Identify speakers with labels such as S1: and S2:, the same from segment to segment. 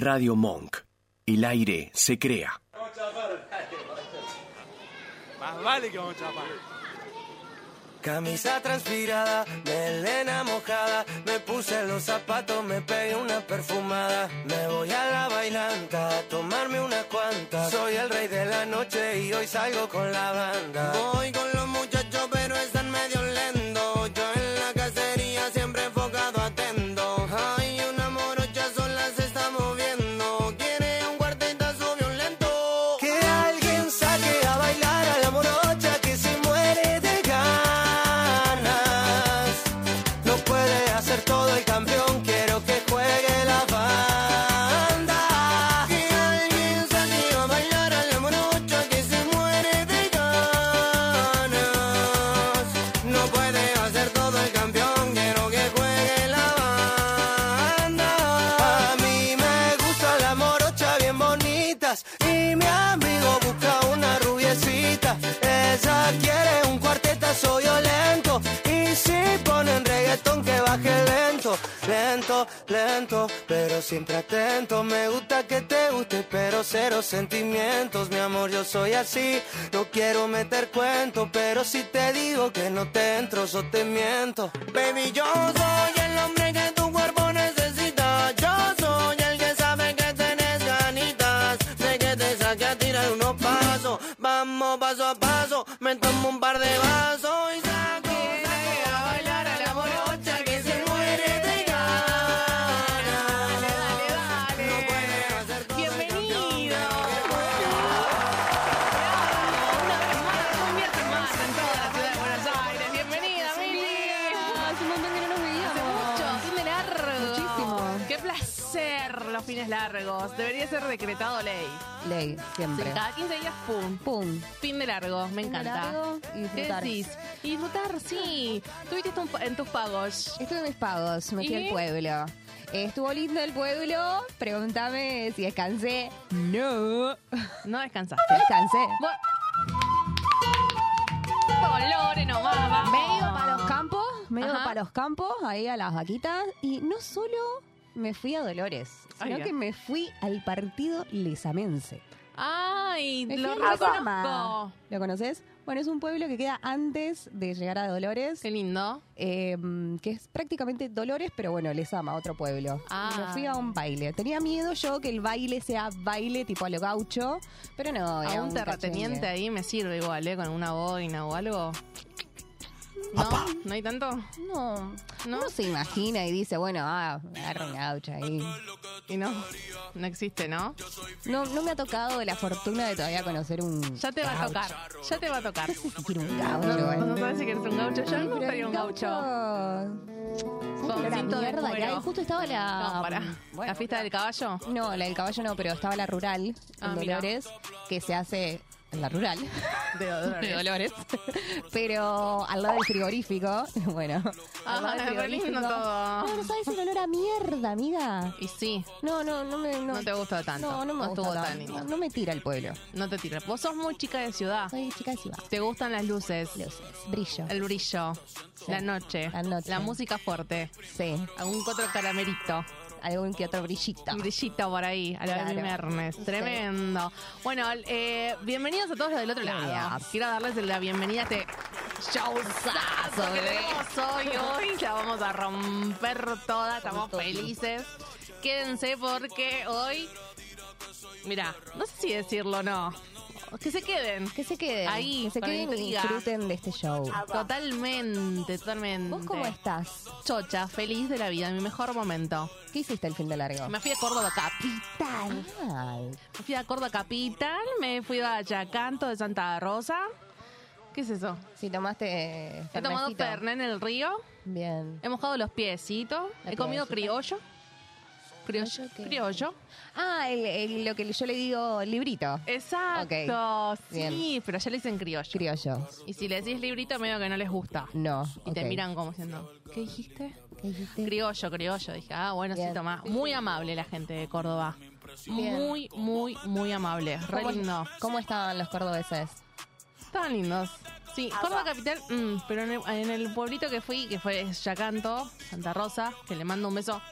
S1: Radio Monk. El aire se crea.
S2: Más vale que vamos a chapar.
S3: Camisa transpirada, melena mojada, me puse los zapatos, me pegué una perfumada. Me voy a la bailanta a tomarme unas cuantas. Soy el rey de la noche y hoy salgo con la banda. Voy con los muchachos, pero están medio lentos. Siempre atento. Me gusta que te guste, pero cero sentimientos, mi amor, yo soy así. No quiero meter cuento, pero si te digo que no te entro, yo te miento. Baby, yo soy el hombre que
S4: Debería ser decretado ley.
S5: Ley, siempre.
S4: Sí, cada 15 días, pum.
S5: Pum.
S4: Fin de largo, me
S5: Fin de
S4: encanta.
S5: largo y
S4: ¿Qué
S5: disfrutar.
S4: decís? Y disfrutar, sí. Tuviste un- en tus pagos.
S5: Estuve en mis pagos, me fui al pueblo. Eh, Estuvo lindo el pueblo. Pregúntame si descansé. No.
S4: No descansaste.
S5: No descansé.
S4: Bueno. Dolores nomás, vamos.
S5: Me he ido para los campos, me he ido
S4: Ajá.
S5: para los campos, ahí a las vaquitas, y no solo me fui a Dolores, sino que me fui al partido lesamense.
S4: Ay,
S5: Me
S4: lo reconozco.
S5: ¿Lo conoces? Bueno, es un pueblo que queda antes de llegar a Dolores,
S4: Qué lindo.
S5: eh, que es prácticamente Dolores, pero bueno, Lesama, otro pueblo.
S4: Ah.
S5: Me fui a un baile. Tenía miedo yo que el baile sea baile tipo a lo gaucho, pero no.
S4: A un terrateniente
S5: cachengue.
S4: ahí me sirve igual, ¿eh? Con una boina o algo. ¿No? ¿No hay tanto?
S5: No,
S4: ¿No?
S5: uno se imagina y dice, bueno, ah, agarra un gaucho ahí.
S4: Y no, no existe, ¿no?
S5: No, no me ha tocado la fortuna de todavía conocer un.
S4: Ya te va a
S5: gaucho.
S4: tocar, ya te va a tocar.
S5: No sé si quiero un
S4: No,
S5: gaucho.
S4: no,
S5: eh.
S4: no sabes si quieres un gaucho. Yo no gustaría un gaucho.
S5: ¿Sabes
S4: Con
S5: la
S4: cinto de
S5: mierda hay? Justo estaba la.
S4: No, para.
S5: Bueno,
S4: ¿La fiesta del caballo?
S5: No, la del caballo no, pero estaba la rural
S4: Ah,
S5: en
S4: mira.
S5: Dolores, que se hace en la rural
S4: De Dolores.
S5: de Dolores, pero al lado del frigorífico. Bueno, al
S4: Ah,
S5: lado del
S4: todo.
S5: No, no sabes el olor a mierda, amiga.
S4: Y sí,
S5: No, no, no me. No,
S4: no te gusta tanto.
S5: No, no me gusta
S4: tan
S5: tanto.
S4: lindo.
S5: No me tira el pueblo.
S4: No te tiras. Vos sos muy chica de ciudad.
S5: Soy chica de ciudad.
S4: Te gustan las luces,
S5: Luces, brillo.
S4: el brillo, la noche,
S5: La noche.
S4: música fuerte,
S5: Sí,
S4: algún otro caramelito.
S5: Algún que otro brillito.
S4: Brillito por ahí, a la
S5: Claro.
S4: Mernes.
S5: Sí.
S4: Tremendo. Bueno, eh, bienvenidos a todos los del otro lado. Quiero darles la bienvenida a este showzazo que tenemos hoy. Hoy la vamos a romper toda, estamos felices. Quédense porque hoy, mira, no sé si decirlo o no. Que se queden.
S5: Que se queden.
S4: Ahí,
S5: que se
S4: con
S5: queden y
S4: intriga.
S5: disfruten de este show.
S4: Totalmente, totalmente.
S5: ¿Vos cómo estás?
S4: Chocha, feliz de la vida, mi mejor momento.
S5: ¿Qué hiciste el fin de largo?
S4: Me fui a Córdoba Capital.
S5: Ay,
S4: Me fui a Córdoba Capital, me fui a Yacanto de Santa Rosa. ¿Qué es eso?
S5: si tomaste
S4: He tomado
S5: Fernecito.
S4: Fernet en el río,
S5: Bien.
S4: he mojado los piecitos, he comido criollo. Criollo.
S5: ¿Criollo qué?
S4: Criollo.
S5: Ah, el, el- lo que yo le digo librito.
S4: Exacto. Sí,
S5: Bien.
S4: pero ya le dicen criollo.
S5: Criollo.
S4: Y si le decís librito, medio que no les gusta.
S5: No.
S4: Y te
S5: ok.
S4: miran como diciendo, ¿qué dijiste?
S5: ¿Qué dijiste?
S4: Criollo, criollo. Dije, ah, bueno, sí,
S5: Bien.
S4: toma. Muy amable la gente de Córdoba.
S5: Bien.
S4: Muy, muy, muy amable. Re
S5: ¿Cómo,
S4: lindo.
S5: ¿Cómo estaban los cordobeses?
S4: Estaban lindos. Sí, Córdoba Capital, mm, pero en el, en el pueblito que fui, que fue Yacanto, Santa Rosa, que le mando un beso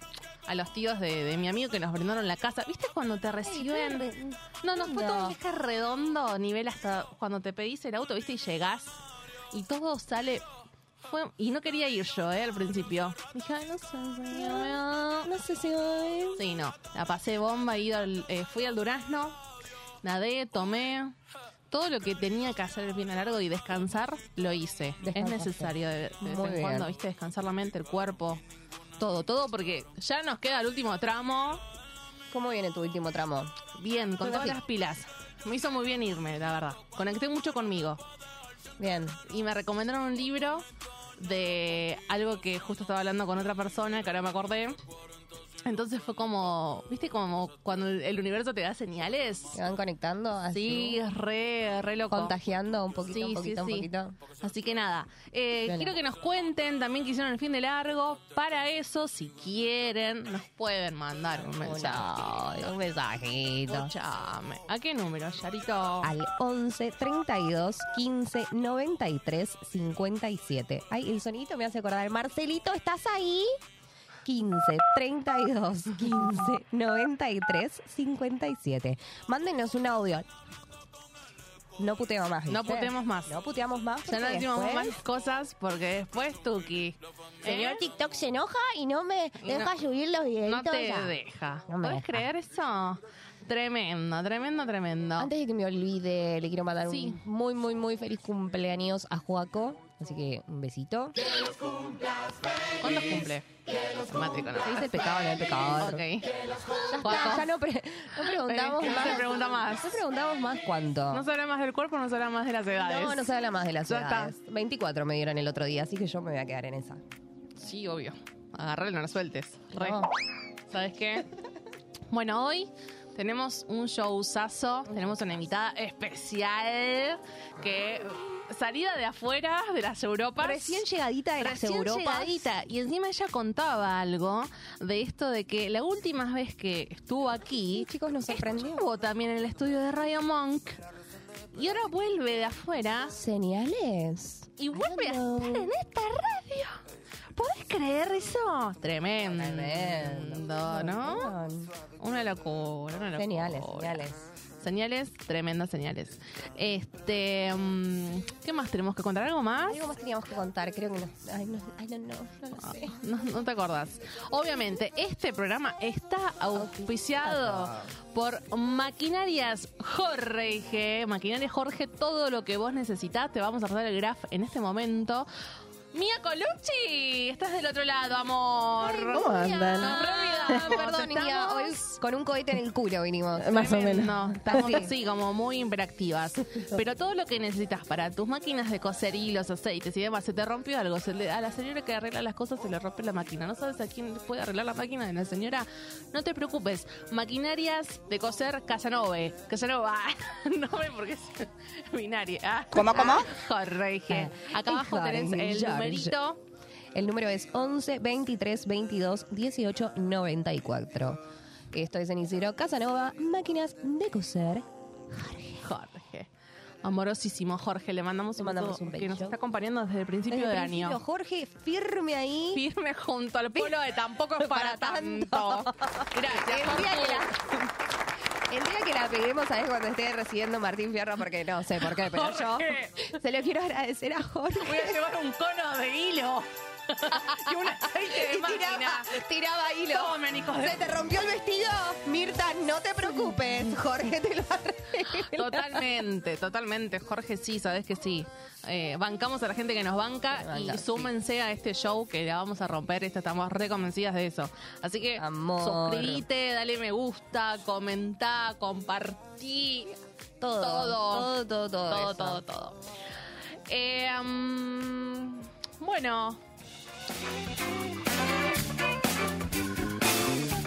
S4: a los tíos de, de mi amigo que nos brindaron la casa. ¿Viste cuando te reciben? No, no, fue todo un viaje redondo, nivel hasta cuando te pedís el auto, ¿viste? Y llegás y todo sale... Fue, y no quería ir yo, ¿eh? Al principio. Dije, "Ay, no sé, señor.
S5: No sé si hoy.
S4: Sí, no. La pasé bomba, ido al- eh, fui al Durazno, nadé, tomé. Todo lo que tenía que hacer el bien a largo y descansar, lo hice. Es necesario de, de vez en cuando, ¿viste? Descansar la mente, el cuerpo, todo, todo, porque ya nos queda el último tramo.
S5: ¿Cómo viene tu último tramo?
S4: Bien, con todas las pilas. Me hizo muy bien irme, la verdad. Conecté mucho conmigo.
S5: Bien.
S4: Y me recomendaron un libro de algo que justo estaba hablando con otra persona, que ahora me acordé. Entonces fue como, ¿viste? Como cuando el- universo te da señales.
S5: ¿Se van conectando? Así,
S4: Sí, re, re loco.
S5: Contagiando un poquito,
S4: Sí,
S5: un poquito,
S4: sí,
S5: un
S4: sí.
S5: poquito.
S4: Así que nada, eh, quiero que nos cuenten también que hicieron el fin de largo. Para eso, si quieren, nos pueden mandar un mensaje.
S5: un mensajito.
S4: Escuchame. ¿A qué número, Yarito?
S5: Al 11 32 15 93 57. Ay, el sonito me hace acordar. Marcelito, ¿estás ahí? 15 32 15 93 57. Mándenos un audio. No puteamos más.
S4: No puteemos más.
S5: No puteamos más.
S4: Ya no decimos
S5: después-
S4: más cosas porque después Tuki.
S5: Señor
S4: ¿eh?
S5: TikTok se enoja y no me deja
S4: no-
S5: subir los videitos.
S4: No te
S5: ya.
S4: deja.
S5: No me
S4: ¿Puedes
S5: deja.
S4: creer eso? Tremendo, tremendo, tremendo.
S5: Antes de que me olvide, le quiero mandar
S4: Sí.
S5: un muy, muy, muy feliz cumpleaños a Joaco. Así que un besito.
S4: ¿Cuándo cumple? ¿no?
S5: Se dice pecado, no es pecado.
S4: Ok.
S5: Ya, ya no, pre- no preguntamos
S4: Eh, no
S5: más.
S4: se pregunta más.
S5: No preguntamos más cuánto.
S4: No se habla más del cuerpo, no se habla más de las edades.
S5: No, no se habla más de las
S4: Ya está.
S5: edades. 24 me dieron el otro día, así que yo me voy a quedar en esa.
S4: Sí, obvio. Agarrarle, no la sueltes. Re.
S5: No.
S4: ¿Sabes qué? Bueno, hoy tenemos un showzazo, tenemos una invitada especial que salida de afuera, de las Europas.
S5: Recién llegadita de las
S4: Recién
S5: Europas.
S4: llegadita. Y encima ella contaba algo de esto de que la última vez que estuvo aquí,
S5: Sí, chicos, nos sorprendió.
S4: estuvo también en el estudio de Radio Monk. Y ahora vuelve de afuera
S5: Señales.
S4: y vuelve a estar en esta radio. ¿Podés creer eso? Tremendo,
S5: Tremendo.
S4: ¿no? Una locura, una locura.
S5: Señales, señales.
S4: Señales, tremendas señales. Este, mm, ¿qué más tenemos que contar? ¿Algo más?
S5: Algo más teníamos que contar, creo que no. Ay, no, ay, no, no, no lo sé.
S4: No, no te acordás. Obviamente, este programa está auspiciado por Maquinarias Jorge. Maquinarias Jorge, todo lo que vos necesitas. Te vamos a pasar el graph en este momento. Mía Colucci, estás del otro lado, amor.
S5: ¿Cómo andan?
S4: Nos
S5: Perdón,
S4: estamos-
S5: hoy con un cohete en el culo vinimos.
S4: Más o menos. Estamos
S5: Sí.
S4: así, como muy imperactivas. Pero todo lo que necesitas para tus máquinas de coser hilos, aceites y demás, se te rompió algo. Se le- a la señora que arregla las cosas se le rompe la máquina. ¿No sabes a quién puede arreglar la máquina de la señora? No te preocupes. Maquinarias de coser Casanove. Casanova. no ve porque es binaria. Ah.
S6: ¿Cómo, cómo?
S4: Jorge. Acá abajo tenés el
S5: Jorge.
S4: Numerito.
S5: El número es 11 23 22 18 94. Esto es en Isidro Casanova, máquinas de coser.
S4: Jorge. Amorosísimo Jorge, le mandamos,
S5: Le
S4: un,
S5: mandamos
S4: beso
S5: un
S4: que nos
S5: beso.
S4: está acompañando desde el principio
S5: Desde
S4: de
S5: el principio,
S4: año.
S5: Jorge, firme ahí.
S4: firme junto al polo de tampoco es para,
S5: Para
S4: tanto.
S5: tanto.
S4: Gracias.
S5: El día, que la, peguemos, ¿sabes? Cuando esté recibiendo Martín Fierro, porque no sé por qué, pero yo se lo quiero agradecer a Jorge.
S4: Voy a llevar un cono de hilo y un aceite de
S5: Y tiraba, tiraba hilo.
S4: Tomen, hijos de-
S5: ¿Se te rompió el vestido? Mirta, no te preocupes. Jorge te lo arregla.
S4: Totalmente, totalmente. Jorge, sí, sabes que sí. Eh, bancamos a la gente que nos banca y súmense a este show que la vamos a romper. Esta- Estamos reconvencidas de eso. Así que
S5: Amor.
S4: suscríbete, dale me gusta, comentá, compartí.
S5: Todo.
S4: Todo.
S5: Todo, todo, todo.
S4: todo, todo, todo. Eh, mm, bueno.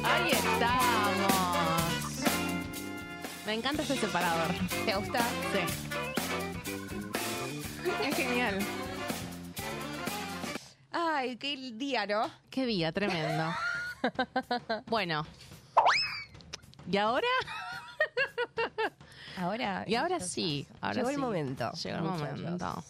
S4: Ahí estamos. Me encanta ese separador.
S5: ¿Te gusta?
S4: Sí. Es genial.
S5: Ay, qué día, ¿no?
S4: Qué día, tremendo. Bueno. ¿Y ahora?
S5: Ahora.
S4: Y ahora sí. Ahora
S5: Llegó
S4: sí.
S5: el momento.
S4: Llegó el momento.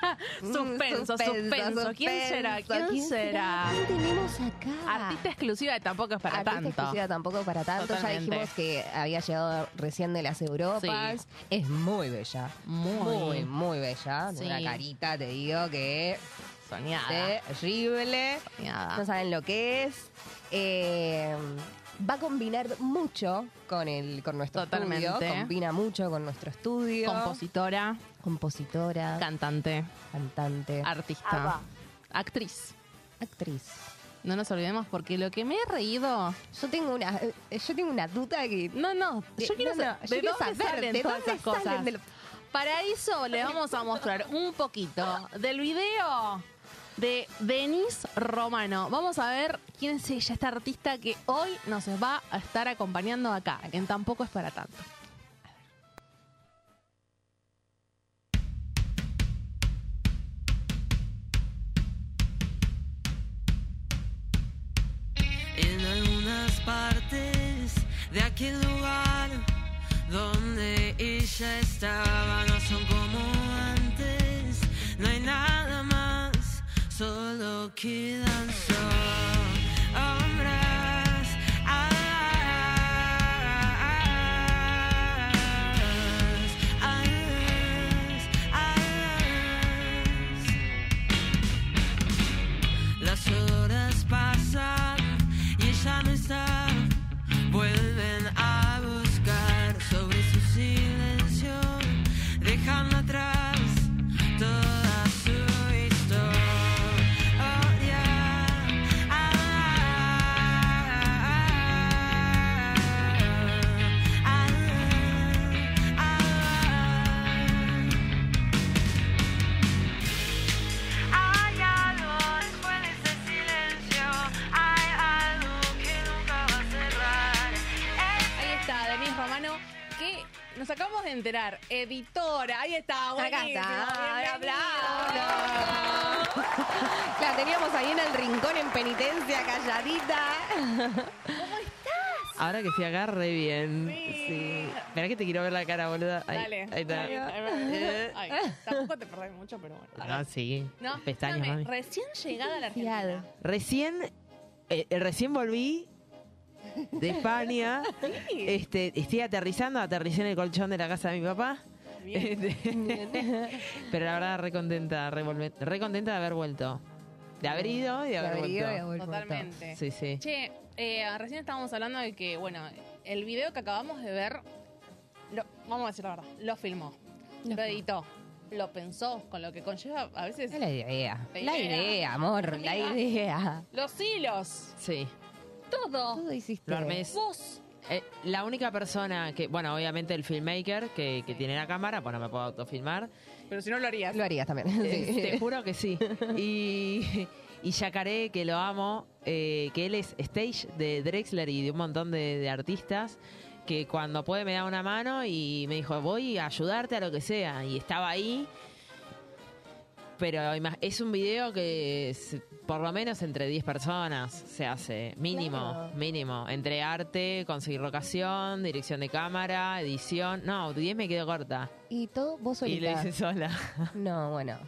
S4: Suspenso, suspenso. ¿Quién será? ¿Quién será?
S5: ¿Quién tenemos acá?
S4: Artista exclusiva de tampoco es para
S5: Artista
S4: tanto.
S5: exclusiva tampoco para tanto. Ya
S4: Totalmente.
S5: dijimos que había llegado recién de las Europas. Es muy bella.
S4: Muy.
S5: Muy, muy bella. De
S4: Sí.
S5: Una carita, te digo, que
S4: Soñada.
S5: terrible.
S4: Soñada.
S5: No saben lo que es. Eh, va a combinar mucho con el con nuestro
S4: Totalmente.
S5: estudio. Combina mucho con nuestro estudio.
S4: Compositora,
S5: Compositora,
S4: cantante,
S5: cantante,
S4: artista, actriz.
S5: actriz.
S4: No nos olvidemos porque lo que me he reído.
S5: Yo tengo una, eh, yo tengo una duda que
S4: No, no,
S5: De-
S4: yo quiero,
S5: no, no,
S4: sa-
S5: yo
S4: ¿de
S5: quiero
S4: dónde
S5: saber,
S4: salen
S5: ¿de
S4: todas
S5: dónde
S4: esas cosas? Para eso le vamos a mostrar un poquito del video de Denise Romano. Vamos a ver quién es ella, esta artista que hoy nos va a estar acompañando acá, que tampoco es para tanto.
S3: De aquel lugar donde ella estaba no son como antes, no hay nada más, solo quedan
S4: acabamos de enterar, editora, ahí está,
S5: Acá está. La teníamos ahí en el rincón en penitencia, calladita.
S6: Ahora que fui acá, re bien.
S4: Sí.
S6: Sí. Mirá que te quiero ver la cara, boluda. Ahí,
S4: Dale.
S6: ahí está.
S4: Ahí, ahí, ahí. Ay, tampoco te perdés mucho, pero bueno.
S6: Ah, sí.
S4: No,
S6: Pestañas, mami.
S4: recién llegada a la Argentina.
S6: Recién, eh, recién volví de España. Este, estoy aterrizando, aterricé en el colchón de la casa de mi papá. Este, Pero la verdad, re contenta, re, re contenta de haber vuelto. De haber ido y de haber,
S5: haber ido y
S6: vuelto.
S5: haber vuelto.
S4: Totalmente.
S6: Sí, sí.
S4: Che, eh, recién estábamos hablando de que, bueno, el video que acabamos de ver, lo- vamos a decir la verdad, lo filmó, lo editó, lo pensó, con lo que conlleva a veces
S5: Es la idea.
S4: La
S5: La
S4: idea.
S5: amor, la idea.
S4: los hilos,
S6: Sí.
S4: Todo.
S5: Todo hiciste.
S6: Lo armé.
S4: Vos,
S6: Eh, la única persona que, bueno, obviamente el filmmaker que, que tiene la cámara, pues no me puedo autofilmar.
S4: pero si no lo harías.
S5: Lo harías también.
S6: Eh,
S5: sí.
S6: Te juro que sí. Y, y Yacaré, que lo amo, eh, que él es stage de Drexler y de un montón de, de artistas, que cuando puede me da una mano y me dijo, voy a ayudarte a lo que sea. Y estaba ahí. Pero es un video que es por lo menos entre 10 personas se hace, mínimo,
S5: Claro.
S6: mínimo. Entre arte, conseguir locación, dirección de cámara, edición. No, 10 me quedo corta.
S5: Y todo vos
S6: Y lo
S5: solita.
S6: hice sola.
S5: No, bueno.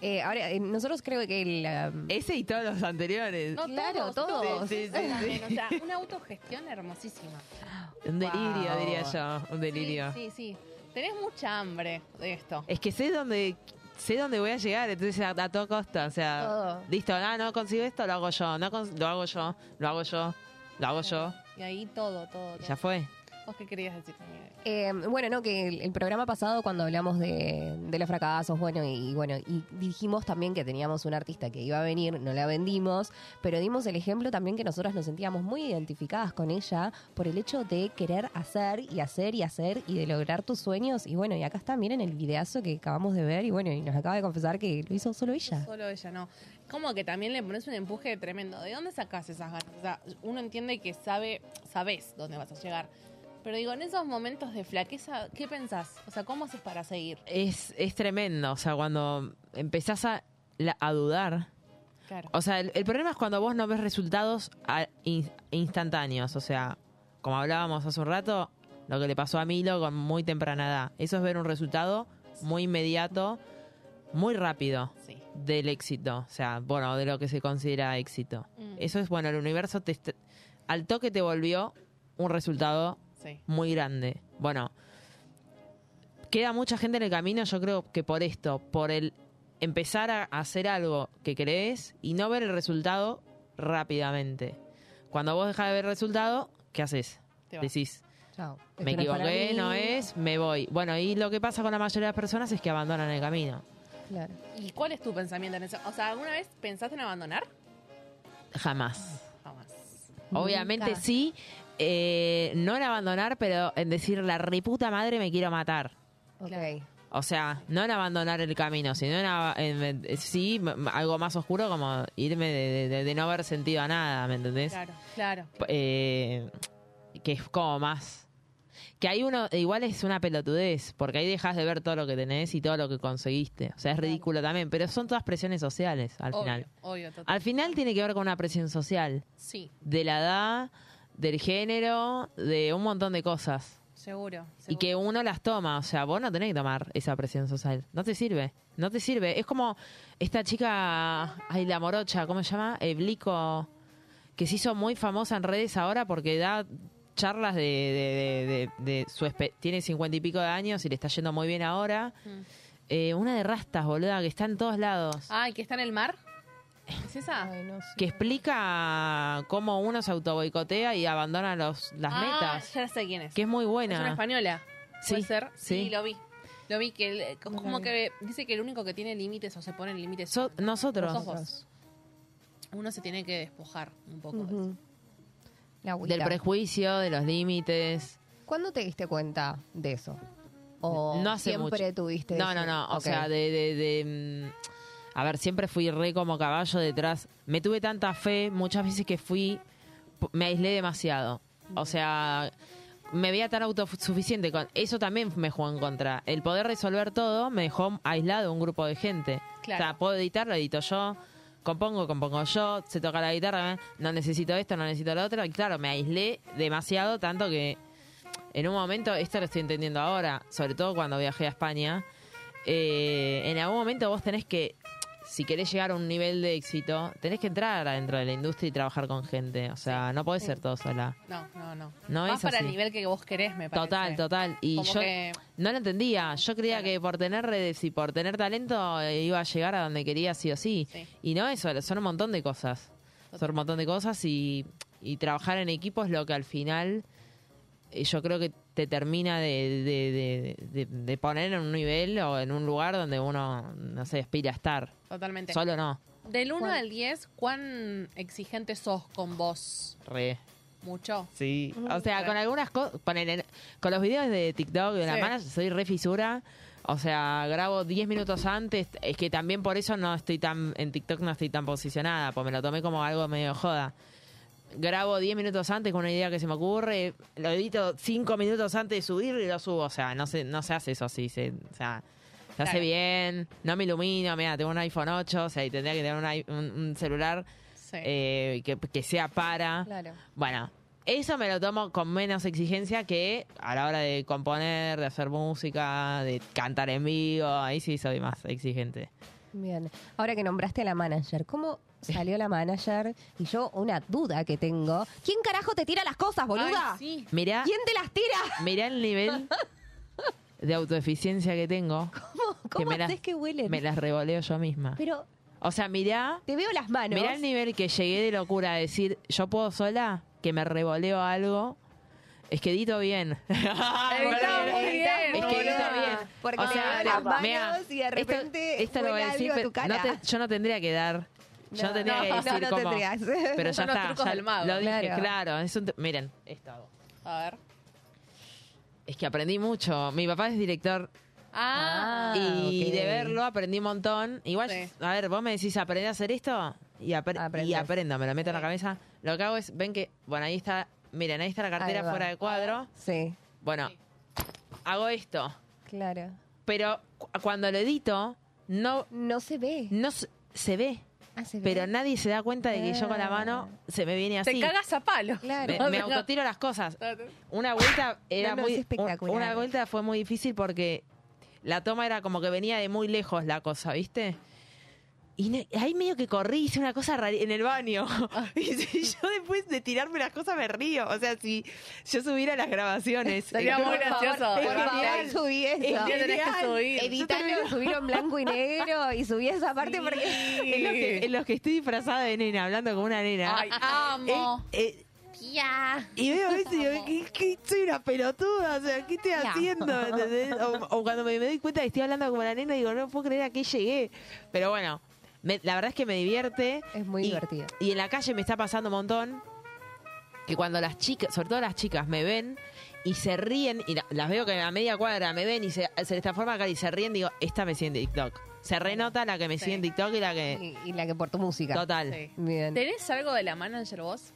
S5: Eh, ahora, eh, nosotros creo que el... um,
S6: Ese y todos los anteriores.
S4: No,
S5: Claro, todos.
S6: Sí, sí, sí,
S4: También, O sea, una autogestión hermosísima.
S6: Un delirio,
S5: Wow.
S6: diría yo. Un delirio.
S4: Sí, sí, sí. Tenés mucha hambre de esto.
S6: Es que sé dónde sé dónde voy a llegar, entonces a, a todo costa. O sea,
S5: Todo.
S6: listo, ah, no consigo esto, lo hago yo. No lo hago yo, lo hago yo, lo hago yo.
S4: Y ahí todo, todo. Todo.
S6: ya fue.
S4: ¿Vos qué querías decir?
S5: Eh, bueno, no, que el, el programa pasado cuando hablamos de, de los fracasos, bueno, y, bueno, y dijimos también que teníamos un artista que iba a venir, no la vendimos, pero dimos el ejemplo también que nosotras nos sentíamos muy identificadas con ella por el hecho de querer hacer y hacer y hacer y de lograr tus sueños. Y bueno, y acá está, miren el videazo que acabamos de ver y bueno, y nos acaba de confesar que lo hizo solo ella.
S4: Solo ella, no. Como que también le pones un empuje tremendo. ¿De dónde sacás esas ganas? O sea, uno entiende que sabe, sabes dónde vas a llegar. Pero digo, en esos momentos de flaqueza, ¿qué pensás? O sea, ¿cómo haces para seguir?
S6: Es, es tremendo. O sea, cuando empezás a, la- a dudar.
S4: Claro.
S6: O sea, el, el problema es cuando vos no ves resultados a- in- instantáneos. O sea, como hablábamos hace un rato, lo que le pasó a Milo con muy temprana edad. Eso es ver un resultado muy inmediato muy rápido
S4: Sí.
S6: del éxito, o sea, bueno, de lo que se considera éxito.
S4: Mm.
S6: Eso es bueno, el universo te al toque te volvió un resultado
S4: Sí.
S6: muy grande. Bueno, queda mucha gente en el camino, yo creo que por esto, por el empezar a hacer algo que crees y no ver el resultado rápidamente. Cuando vos dejas de ver el resultado, ¿qué haces? Decís,
S5: Chao.
S6: me equivoqué, no es, me voy. Bueno, y lo que pasa con la mayoría de las personas es que abandonan el camino.
S5: Claro.
S4: ¿Y cuál es tu pensamiento en eso? O sea, ¿alguna vez pensaste en abandonar?
S6: Jamás.
S4: Jamás.
S6: Obviamente
S5: Nunca.
S6: sí, eh, no en abandonar, pero en decir la reputa madre me quiero matar.
S5: Ok.
S6: O sea, no en abandonar el camino, sino en, en- en- sí, algo más oscuro como irme de, de- de no haber sentido a nada, ¿me entendés?
S4: Claro, claro.
S6: Eh, que es como más... Que ahí uno, igual es una pelotudez, porque ahí dejas de ver todo lo que tenés y todo lo que conseguiste. O sea, es ridículo también, pero son todas presiones sociales al
S4: obvio,
S6: final.
S4: obvio.
S6: Al final tiene que ver con una presión social,
S4: Sí,
S6: de la edad, del género, de un montón de cosas.
S4: seguro.
S6: Y que uno las toma, o sea, vos no tenés que tomar esa presión social. No te sirve, no te sirve. Es como esta chica, ay, la morocha, ¿cómo se llama? Eblico, que se hizo muy famosa en redes ahora porque da charlas de, de, de- de- de su... Tiene cincuenta y pico de años y le está yendo muy bien ahora.
S4: Mm.
S6: Eh, una de rastas, boluda, que está en todos lados.
S4: Ay, que está en el mar. ¿Es esa?
S5: Ay, no sé.
S6: Que explica cómo uno se autoboicotea y abandona los, las
S4: ah,
S6: metas.
S4: ya sé quién es.
S6: Que es muy
S4: Es una
S6: buena.
S4: española. ¿Puede
S6: Sí,
S4: ser? Sí,
S6: sí.
S4: lo vi. Lo vi que el- como, que dice que el único que tiene límites o se pone límites
S6: So- nosotros.
S4: Uno se tiene que despojar un poco. de eso.
S6: Del prejuicio, de los límites.
S5: ¿Cuándo te diste cuenta de eso? ¿O
S6: No hace
S5: siempre
S6: mucho.
S5: tuviste
S6: No, no, no. O sea, de, de, de, mm, A ver, siempre fui re como caballo detrás. Me tuve tanta fe muchas veces que fui. Me aislé demasiado. O sea, me veía tan autosuficiente. Eso también me jugó en contra. El poder resolver todo me dejó aislado un grupo de gente.
S4: Claro.
S6: O sea, puedo editar, lo edito yo. Compongo, compongo yo. Se toca la guitarra. ¿eh? No necesito esto, no necesito lo otro. Y claro, me aislé demasiado, tanto que en un momento, esto lo estoy entendiendo ahora, sobre todo cuando viajé a España, eh, en algún momento vos tenés que, si querés llegar a un nivel de éxito, tenés que entrar adentro de la industria y trabajar con gente. O sea, no podés ser todo sola.
S4: No, no, no.
S6: No
S4: Más
S6: es
S4: para
S6: así.
S4: el nivel que vos querés, me parece.
S6: Total, total. Y
S4: Como
S6: yo
S4: que-
S6: no lo entendía. Yo creía que por tener redes y por tener talento eh, iba a llegar a donde quería sí o sí.
S4: Sí.
S6: Y no eso, son un montón de cosas. Son un montón de cosas y, y trabajar en equipo es lo que al final eh, yo creo que te termina de, de- de- de- de poner en un nivel o en un lugar donde uno, no sé, aspira a estar.
S4: Totalmente.
S6: Solo no.
S4: Del 1
S5: ¿Cuál?
S4: al 10, ¿cuán exigente sos con vos?
S6: Re.
S4: ¿Mucho?
S6: Sí. O sea,
S4: Re.
S6: con algunas cosas, con los videos de TikTok de la
S4: Sí.
S6: mano, soy re fisura. O sea, grabo 10 minutos antes. Es que también por eso no estoy tan, en TikTok no estoy tan posicionada, porque me lo tomé como algo medio joda. Grabo 10 minutos antes con una idea que se me ocurre, lo edito 5 minutos antes de subir y lo subo. O sea, no se, no se hace eso así. Se, o sea, se hace
S4: Claro.
S6: bien, no me ilumino. Mira, tengo un iPhone 8, o sea, y tendría que tener un, i- un- un celular
S4: Sí.
S6: eh, que, que sea para.
S5: Claro.
S6: Bueno, eso me lo tomo con menos exigencia que a la hora de componer, de hacer música, de cantar en vivo. Ahí sí soy más exigente.
S5: Bien. Ahora que nombraste a la manager, ¿cómo salió la manager? Y yo una duda que tengo. ¿Quién carajo te tira las cosas, boluda?
S4: Ay, sí.
S6: Mirá,
S5: ¿Quién te las tira?
S6: mirá el nivel de autoeficiencia que tengo.
S5: ¿Cómo,
S6: que
S5: cómo
S6: me las,
S5: que huelen?
S6: me las revoleo yo misma.
S5: Pero
S6: O sea, mirá,
S5: te veo las manos.
S6: mirá el nivel que llegué de locura a decir, yo puedo sola, que me revoleo algo. Es que edito bien.
S4: Editás muy bien,
S6: Es que edito bien.
S5: Porque
S6: O sea,
S5: veo las manos
S6: mirá,
S5: y de
S6: esto-
S5: repente
S6: esto, lo voy a decir, pero no te- yo no tendría que dar. Yo no,
S5: No,
S6: tendría que
S5: no,
S6: decir
S5: no
S6: cómo.
S5: tendrías.
S6: Pero ya
S4: Son los
S6: está.
S4: trucos
S6: ya
S4: del mago.
S6: Lo dije,
S5: Claro.
S6: claro. es un miren, esto hago.
S4: A ver.
S6: Es que aprendí mucho. Mi papá es director
S4: Ah,
S6: y de verlo aprendí un montón. Igual,
S4: Sí.
S6: a ver, vos me decís, ¿aprendí a hacer esto? Y, apre-
S5: Aprendes.
S6: y aprendo, me lo meto en la cabeza. Lo que hago es, ven que, bueno, ahí está, miren, ahí está la cartera fuera de cuadro.
S5: Sí,
S6: Bueno, hago esto.
S5: claro.
S6: Pero cu- cuando lo edito, no,
S5: No se ve.
S6: no se ve.
S5: Ah, se.
S6: Pero nadie se da cuenta de que yo con la mano se me viene así.
S4: te cagas a palo.
S5: Claro.
S6: Me, me autotiro las cosas. Una vuelta era
S5: No, no,
S6: muy
S5: es espectacular.
S6: una vuelta fue muy difícil porque la toma era como que venía de muy lejos la cosa, ¿viste? Y ahí medio que corrí, hice una cosa rara en el baño. Y si yo después de tirarme las cosas me río. O sea, si yo subiera las grabaciones.
S4: Sería
S6: eh,
S4: muy gracioso.
S5: Por
S6: Es
S5: favor, subí eso.
S6: Es
S4: Ya tenés que
S6: genial.
S4: subir.
S5: Editalo, subilo en blanco y negro y subí esa parte porque...
S6: En los, que, en los que estoy disfrazada de nena, hablando como una nena.
S4: Ay, amo.
S6: Eh, eh,
S5: Ya.
S6: y veo eso y digo, ¿qué, qué- soy una pelotuda, o sea, ¿qué estoy
S5: Ya.
S6: haciendo? ¿Entendés? O, o cuando me, me doy cuenta que estoy hablando como la nena, digo, no puedo creer a qué llegué. Pero bueno, me- la verdad es que me divierte.
S5: Es muy
S6: y,
S5: divertido.
S6: Y en la calle me está pasando un montón que cuando las chicas, sobre todo las chicas, me ven y se ríen, y la- las veo que a media cuadra me ven y se, se les transforma la cara y se ríen, digo, esta me sigue en TikTok. Se renota la que me sigue en TikTok y la que...
S5: Y, y la que por tu música.
S6: Total.
S4: Sí.
S5: Bien.
S4: ¿Tenés algo de la manager vos?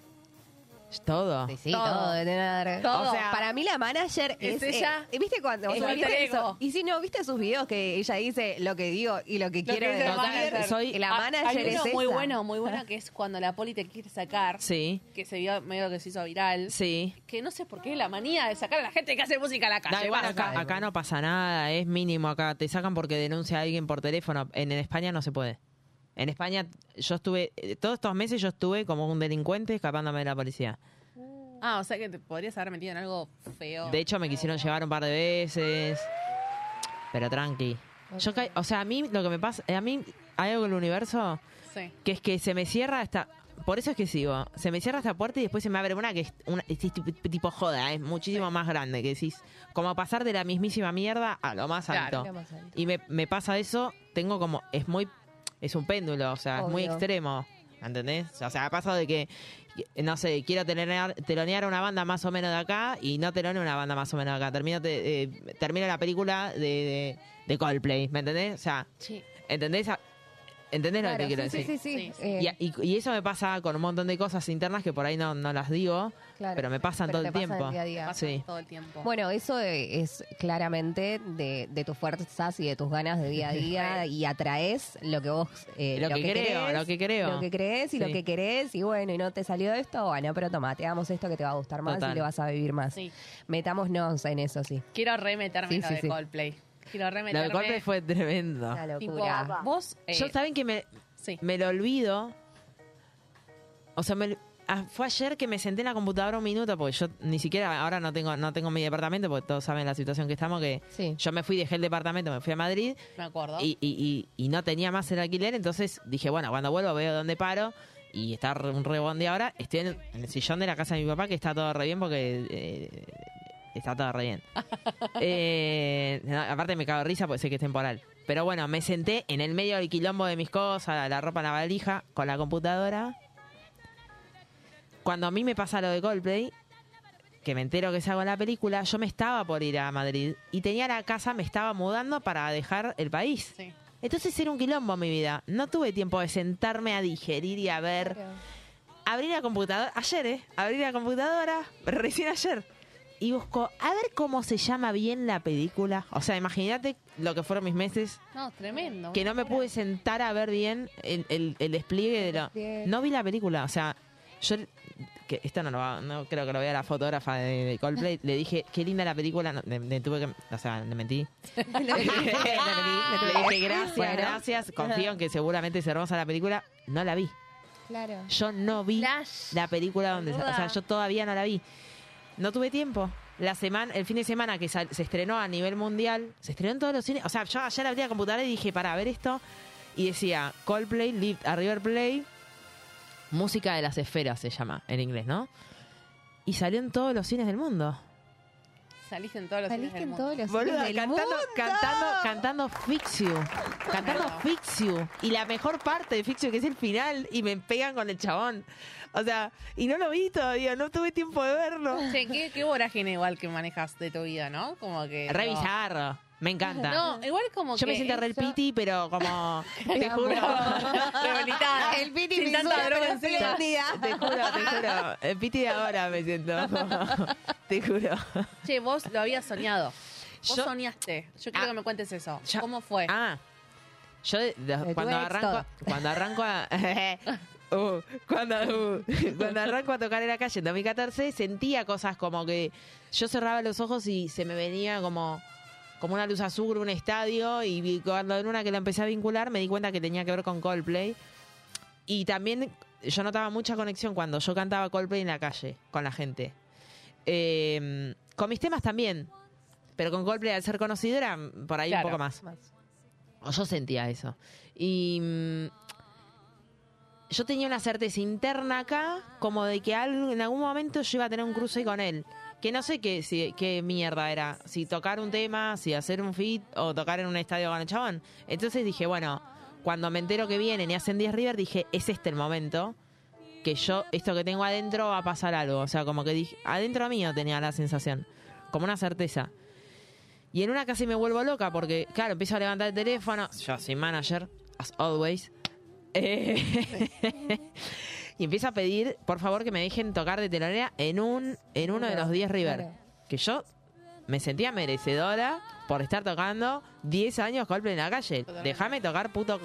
S6: Todo.
S5: Sí, sí,
S4: Todo.
S5: todo, de tener.
S4: Todo.
S5: O sea, para mí la manager es,
S4: Es ella.
S5: eh, ¿Viste cuando?
S4: Es
S5: o sea,
S4: un
S5: ¿viste
S4: alter
S5: eso?
S4: ego.
S5: Y si no, ¿viste sus videos que ella dice lo que digo y lo que
S4: Lo
S5: quiero
S4: que dice
S5: decir?
S4: la manager.
S6: Soy-
S5: Y la
S4: Ah,
S5: manager
S4: Hay
S5: es
S4: uno muy
S5: esa.
S4: bueno, muy bueno, que es cuando la poli te quiere sacar,
S6: Sí,
S4: que se vio medio que se hizo viral.
S6: sí.
S4: Que no sé por qué la manía de sacar a la gente que hace música a la calle.
S6: Da igual,
S4: basta.
S6: acá, acá no pasa nada, es mínimo acá. Te sacan porque denuncia a alguien por teléfono. En, en España no se puede. En España yo estuve, eh, todos estos meses yo estuve como un delincuente escapándome de la policía.
S4: Ah, o sea que te podrías haber metido en algo feo.
S6: De hecho me quisieron llevar un par de veces, pero tranqui. Yo ca- o sea, a mí lo que me pasa, eh, a mí hay algo en el universo
S4: Sí.
S6: que es que se me cierra esta por eso es que sigo se me cierra esta puerta y después se me abre una que es, una, es tipo, joda es muchísimo más grande que decís como pasar de la mismísima mierda a lo más
S4: Claro.
S6: alto
S5: Lo más alto.
S6: y me, me pasa eso tengo como es muy es un péndulo o sea es muy extremo ¿entendés? o sea ha pasado de que no sé quiero telonear, telonear una banda más o menos de acá y no teloneo una banda más o menos de acá termino te- eh, termino la película de, de, de Coldplay ¿me entendés? o sea
S4: Sí.
S6: ¿entendés? ¿Entendés lo que quiero
S5: sí,
S6: decir?
S5: sí, sí,
S4: Sí,
S5: sí.
S6: Y, eso me pasa con un montón de cosas internas que por ahí no, no las digo,
S5: claro.
S6: pero me pasan
S5: Pero
S6: todo
S5: te
S6: el
S5: pasan
S6: tiempo.
S5: día a día.
S6: Sí.
S4: todo el tiempo.
S5: Bueno, eso es claramente de, de tus fuerzas y de tus ganas de día a día y atraes lo que vos eh,
S6: Lo que creo,
S5: crees,
S6: lo que creo.
S5: lo que crees y lo que querés y bueno, y no te salió esto, bueno, pero toma, te damos esto que te va a gustar más
S6: Total.
S5: y le vas a vivir más.
S4: Sí.
S5: Metámonos en eso, sí.
S4: Quiero remeterme
S5: Sí,
S4: en lo
S5: sí,
S4: de
S5: sí.
S4: Coldplay. Quiero
S6: Lo
S4: remeterme.
S6: del golpe fue tremendo.
S5: Una
S4: tipo,
S5: locura.
S4: vos. eh,
S6: Yo saben que me,
S4: Sí.
S6: me lo olvido. O sea, me- ah, fue ayer que me senté en la computadora un minuto, porque yo ni siquiera, ahora no tengo, no tengo mi departamento, porque todos saben la situación que estamos, que
S5: Sí.
S6: yo me fui, dejé el departamento, me fui a Madrid
S4: Me acuerdo.
S6: y, y- y- y no tenía más el alquiler, entonces dije, bueno, cuando vuelvo veo dónde paro. Y está re- un rebondi ahora. Estoy en el, en el sillón de la casa de mi papá, que está todo re bien porque eh, está todo re bien. Eh, no, aparte me cago de risa porque sé que es temporal. Pero bueno, me senté en el medio del quilombo de mis cosas, la ropa en la valija, con la computadora. Cuando a mí me pasa lo de Coldplay, que me entero que se hago la película, yo me estaba por ir a Madrid y tenía la casa, me estaba mudando para dejar el país.
S4: Sí.
S6: Entonces era un quilombo mi vida. No tuve tiempo de sentarme a digerir y a ver. Abrí la computadora, ayer, ¿eh? Abrí la computadora, recién ayer. Y busco, a ver cómo se llama bien la película. O sea, imagínate lo que fueron mis meses,
S4: No, tremendo.
S6: que no me pude sentar a ver bien el, el- el despliegue de lo... No vi la película, o sea, yo... Que esto no lo va, no creo que lo vea la fotógrafa de, de Coldplay. Le dije, qué linda la película. No, le- le tuve que, o sea, le mentí.
S5: Le
S6: dije, gracias,
S5: Bueno.
S6: gracias. Confío en que seguramente es hermosa la película. No la vi.
S5: Claro.
S6: Yo no vi
S4: Flash.
S6: la película donde... O sea, yo todavía no la vi. No tuve tiempo. La semana, el fin de semana que se estrenó a nivel mundial, se estrenó en todos los cines. O sea, yo ayer abrí la computadora y dije, para ver esto. Y decía, Coldplay, Live a River Play, música de las esferas se llama en inglés, ¿no? Y salió en todos los cines del mundo.
S4: Saliste en todos los
S5: Saliste en todos los
S6: Boluda,
S5: cines del
S6: cantando,
S5: mundo.
S6: cantando, cantando Fix You. Cantando. Fix You. Y la mejor parte de Fix You, que es el final, y me pegan con el chabón. O sea, y no lo vi todavía, no tuve tiempo de verlo.
S4: Che, qué, qué vorágine igual que manejas de tu vida, ¿no? Como que.
S6: Re bizarro. Me encanta.
S4: No, igual como
S6: Yo
S4: que.
S6: me siento re el
S4: eso-
S6: piti, pero como. Te juro.
S4: Rehabilitada.
S5: El piti
S4: Sin
S5: fisura,
S4: tanta droga
S5: pero
S4: encima.
S5: espléndida.
S6: Te juro, te juro. El piti de ahora me siento. Te juro.
S4: Che, vos lo habías soñado. Vos
S6: Yo-
S4: soñaste. Yo quiero
S6: Ah.
S4: que me cuentes eso. ¿Cómo fue?
S6: Ah, yo de- de-
S5: De tu
S6: cuando
S5: ex,
S6: arranco, cuando arranco a, Uh, cuando, uh, cuando arranco a tocar en la calle en 2014 sentía cosas como que yo cerraba los ojos y se me venía como como una luz azul, un estadio, y cuando en una que la empecé a vincular me di cuenta que tenía que ver con Coldplay. Y también yo notaba mucha conexión cuando yo cantaba Coldplay en la calle, con la gente. Eh, con mis temas también, pero con Coldplay al ser conocido era por ahí
S4: Claro.
S6: un poco más. O yo sentía eso. Y mm, yo tenía una certeza interna acá, como de que en algún momento yo iba a tener un cruce con él. Que no sé qué, mierda era. Si tocar un tema, si hacer un fit o tocar en un estadio con el chabón. Entonces dije, bueno, cuando me entero que vienen y hacen 10 River, dije, es este el momento que yo, esto que tengo adentro va a pasar algo. O sea, como que dije, adentro mío tenía la sensación, como una certeza. Y en una casi me vuelvo loca porque, claro, empiezo a levantar el teléfono, yo soy manager, as always. Eh, y empiezo a pedir, por favor, que me dejen tocar de telonera en un en uno de los 10 River. Que yo me sentía merecedora por estar tocando 10 años Coldplay en la calle. Déjame tocar puto,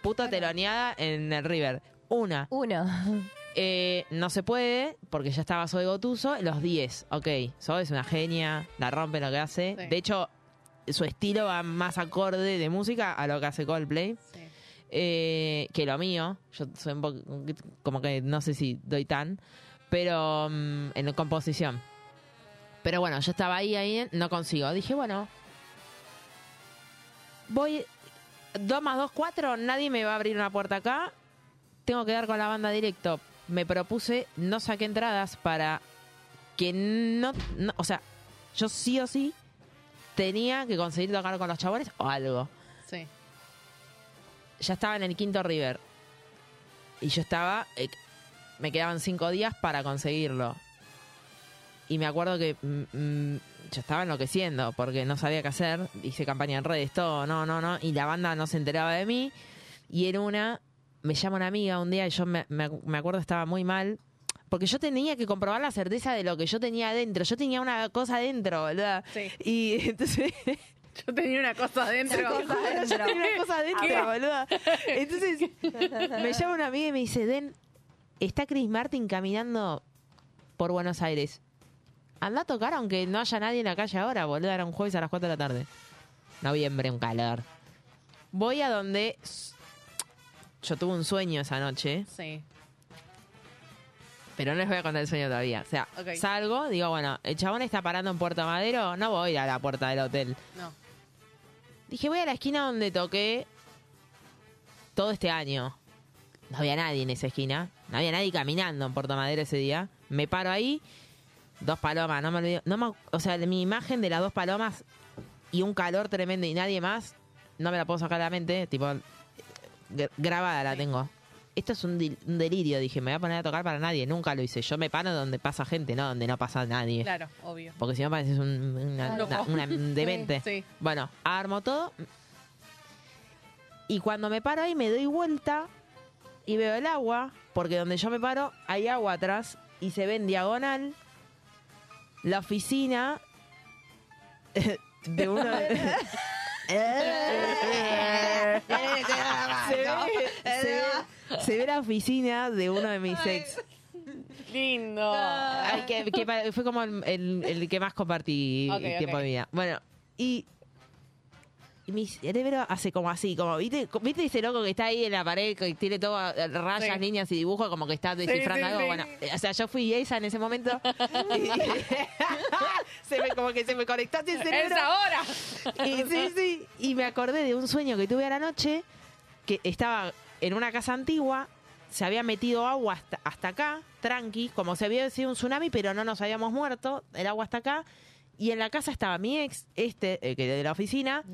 S6: puto teloneada en el River. Una.
S5: Uno.
S6: Eh, no se puede, porque ya estaba Zoe Gotuso, los 10. Ok, Zoe es una genia, la rompe lo que hace.
S4: Sí.
S6: De hecho, su estilo va más acorde de música a lo que hace Coldplay
S4: Sí.
S6: Eh, que lo mío. Yo soy un poco, como que no sé si doy tan, pero mm, en composición. Pero bueno, yo estaba ahí, ahí, no consigo. Dije, bueno, voy 2 más 2, 4, nadie me va a abrir una puerta acá. Tengo que dar con la banda directo. Me propuse, no saqué entradas para que no, no- o sea, yo sí o sí tenía que conseguir tocar con los chabones o algo
S4: Sí.
S6: Ya estaba en el quinto River. Y yo estaba. eh, me quedaban cinco días para conseguirlo. Y me acuerdo que mm, mm, yo estaba enloqueciendo porque no sabía qué hacer. Hice campaña en redes, todo, no, no, no. Y la banda no se enteraba de mí. Y en una, me llama una amiga un día y yo me, me, me acuerdo estaba muy mal. Porque yo tenía que comprobar la certeza de lo que yo tenía adentro. Yo tenía una cosa adentro, ¿verdad?
S4: Sí.
S6: Y entonces.
S4: Yo tenía una cosa adentro.
S5: Una cosa
S6: Yo
S5: adentro.
S6: tenía una cosa adentro, boluda. Entonces, me llama una amiga y me dice, Den, está Chris Martin caminando por Buenos Aires. Anda a tocar aunque no haya nadie en la calle ahora, boluda. Era un jueves a las 4 de la tarde. Noviembre, un calor. Voy a donde... Yo tuve un sueño esa noche,
S4: Sí.
S6: pero no les voy a contar el sueño todavía. O sea, salgo, digo, bueno, el chabón está parando en Puerto Madero, no voy a ir a la puerta del hotel.
S4: No.
S6: Dije, voy a la esquina donde toqué todo este año. No había nadie en esa esquina. No había nadie caminando en Puerto Madero ese día. Me paro ahí. Dos palomas, no me olvido. No me- o sea, mi imagen de las dos palomas y un calor tremendo y nadie más, no me la puedo sacar de la mente. Tipo, gra- grabada la tengo. Esto es un, delirio, dije. Me voy a poner a tocar para nadie. Nunca lo hice. Yo me paro donde pasa gente, no donde no pasa nadie.
S4: Claro, obvio.
S6: Porque si no pareces un- una,
S5: Claro.
S6: una- una demente.
S4: Sí.
S6: Bueno, armo todo. Y cuando me paro ahí me doy vuelta y veo el agua, porque donde yo me paro hay agua atrás y se ve en diagonal la oficina de uno de... se, ve, se ve- se ve la oficina de uno de mis ex.
S4: Lindo.
S6: Ay, que, que pa- fue como el, el- el que más compartí
S4: Ok,
S6: tiempo
S4: ok.
S6: de vida. Bueno, y, y mi cerebro hace como así, como, ¿viste, ¿viste ese loco que está ahí en la pared, que tiene todo eh, rayas,
S4: Sí.
S6: líneas y dibujos, como que está descifrando
S4: sí,
S6: algo?
S4: sí.
S6: Bueno, eh, o sea, yo fui esa en ese momento. y- se me, como que se me conectó así el cerebro.
S4: ¡Es ahora!
S6: Y, sí, sí. Y me acordé de un sueño que tuve a la noche, que estaba en una casa antigua, se había metido agua hasta, hasta acá, tranqui, como si había sido un tsunami, pero no nos habíamos muerto, el agua hasta acá. Y en la casa estaba mi ex, este, eh, que de la oficina,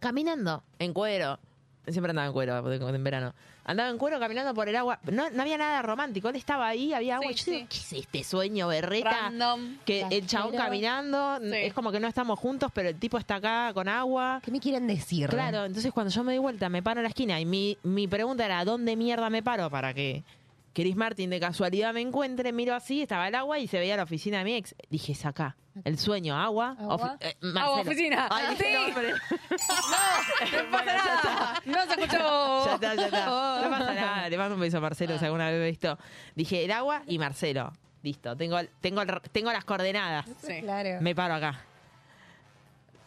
S6: caminando en cuero. Siempre andaba en cuero en verano. Andaba en cuero caminando por el agua. No, no había nada romántico. Él estaba ahí, había agua.
S4: Sí,
S6: yo digo,
S4: sí.
S6: ¿qué es este sueño berreta?
S4: Random.
S6: Que el chabón caminando,
S4: Sí.
S6: es como que no estamos juntos, pero el tipo está acá con agua.
S5: ¿Qué me quieren decir?
S6: Claro, entonces cuando yo me doy vuelta, me paro en la esquina y mi, mi pregunta era, ¿dónde mierda me paro para que Chris Martin de casualidad me encuentre? Miro así, estaba el agua y se veía la oficina de mi ex. Dije, es acá. El sueño, agua.
S5: ¿Agua?
S6: ofi- eh,
S4: Agua, oficina.
S6: Ay,
S4: Sí.
S6: no,
S4: No, no pasa nada. No se escuchó.
S6: ya está, ya está. No pasa nada. Le mando un beso a Marcelo si alguna vez me he visto. Dije, el agua y Marcelo. Listo, tengo, tengo, el- tengo las coordenadas.
S4: Sí.
S5: Claro.
S6: Me paro acá.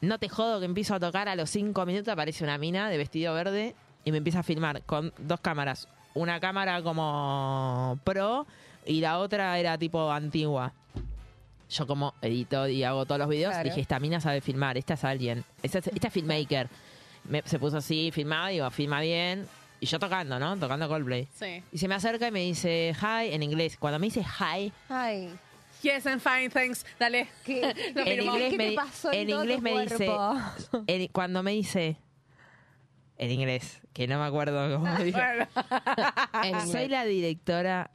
S6: no te jodo que empiezo a tocar a los cinco minutos, aparece una mina de vestido verde y me empieza a filmar con dos cámaras. Una cámara como pro y la otra era tipo antigua. Yo como edito y hago todos los videos,
S5: Claro.
S6: dije, esta mina sabe filmar, esta es alguien, esta es, esta es filmmaker. Me- se puso así, filmaba, digo, filma bien. Y yo tocando, ¿no? Tocando Coldplay.
S4: Sí.
S6: Y se me acerca y me dice hi en inglés. Cuando me dice hi,
S5: Ay,
S4: Yes, I'm fine, thanks. Dale.
S5: ¿qué,
S4: Lo
S6: en inglés
S5: ¿Qué
S6: me,
S5: te pasó en
S6: en
S5: todo
S6: inglés
S5: tu
S6: me dice en- cuando me dice en inglés que no me acuerdo cómo dijo soy la directora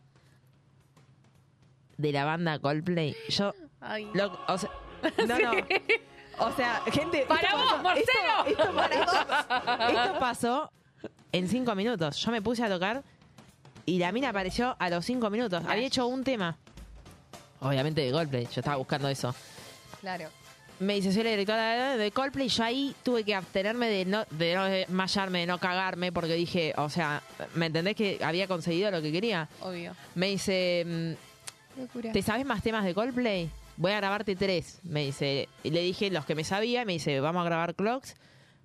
S6: de la banda Coldplay. Yo
S4: Ay.
S6: lo- o sea, no no. O sea gente
S4: ¡Para vos,
S6: pasó-
S4: Marcelo!
S6: esto, esto pasó- esto pasó en cinco minutos. Yo me puse a tocar y la mina apareció a los cinco minutos. Había hecho un tema. Obviamente de Coldplay yo estaba buscando eso.
S5: Claro.
S6: Me dice, soy la directora de Coldplay. Yo ahí tuve que abstenerme de no, de no desmayarme, de no cagarme, porque dije, o sea, ¿me entendés que había conseguido lo que quería?
S4: Obvio.
S6: Me dice, mm. ¿te sabes más temas de Coldplay? Voy a grabarte tres. Me dice, y le dije los que me sabía, y me dice, vamos a grabar Clocks,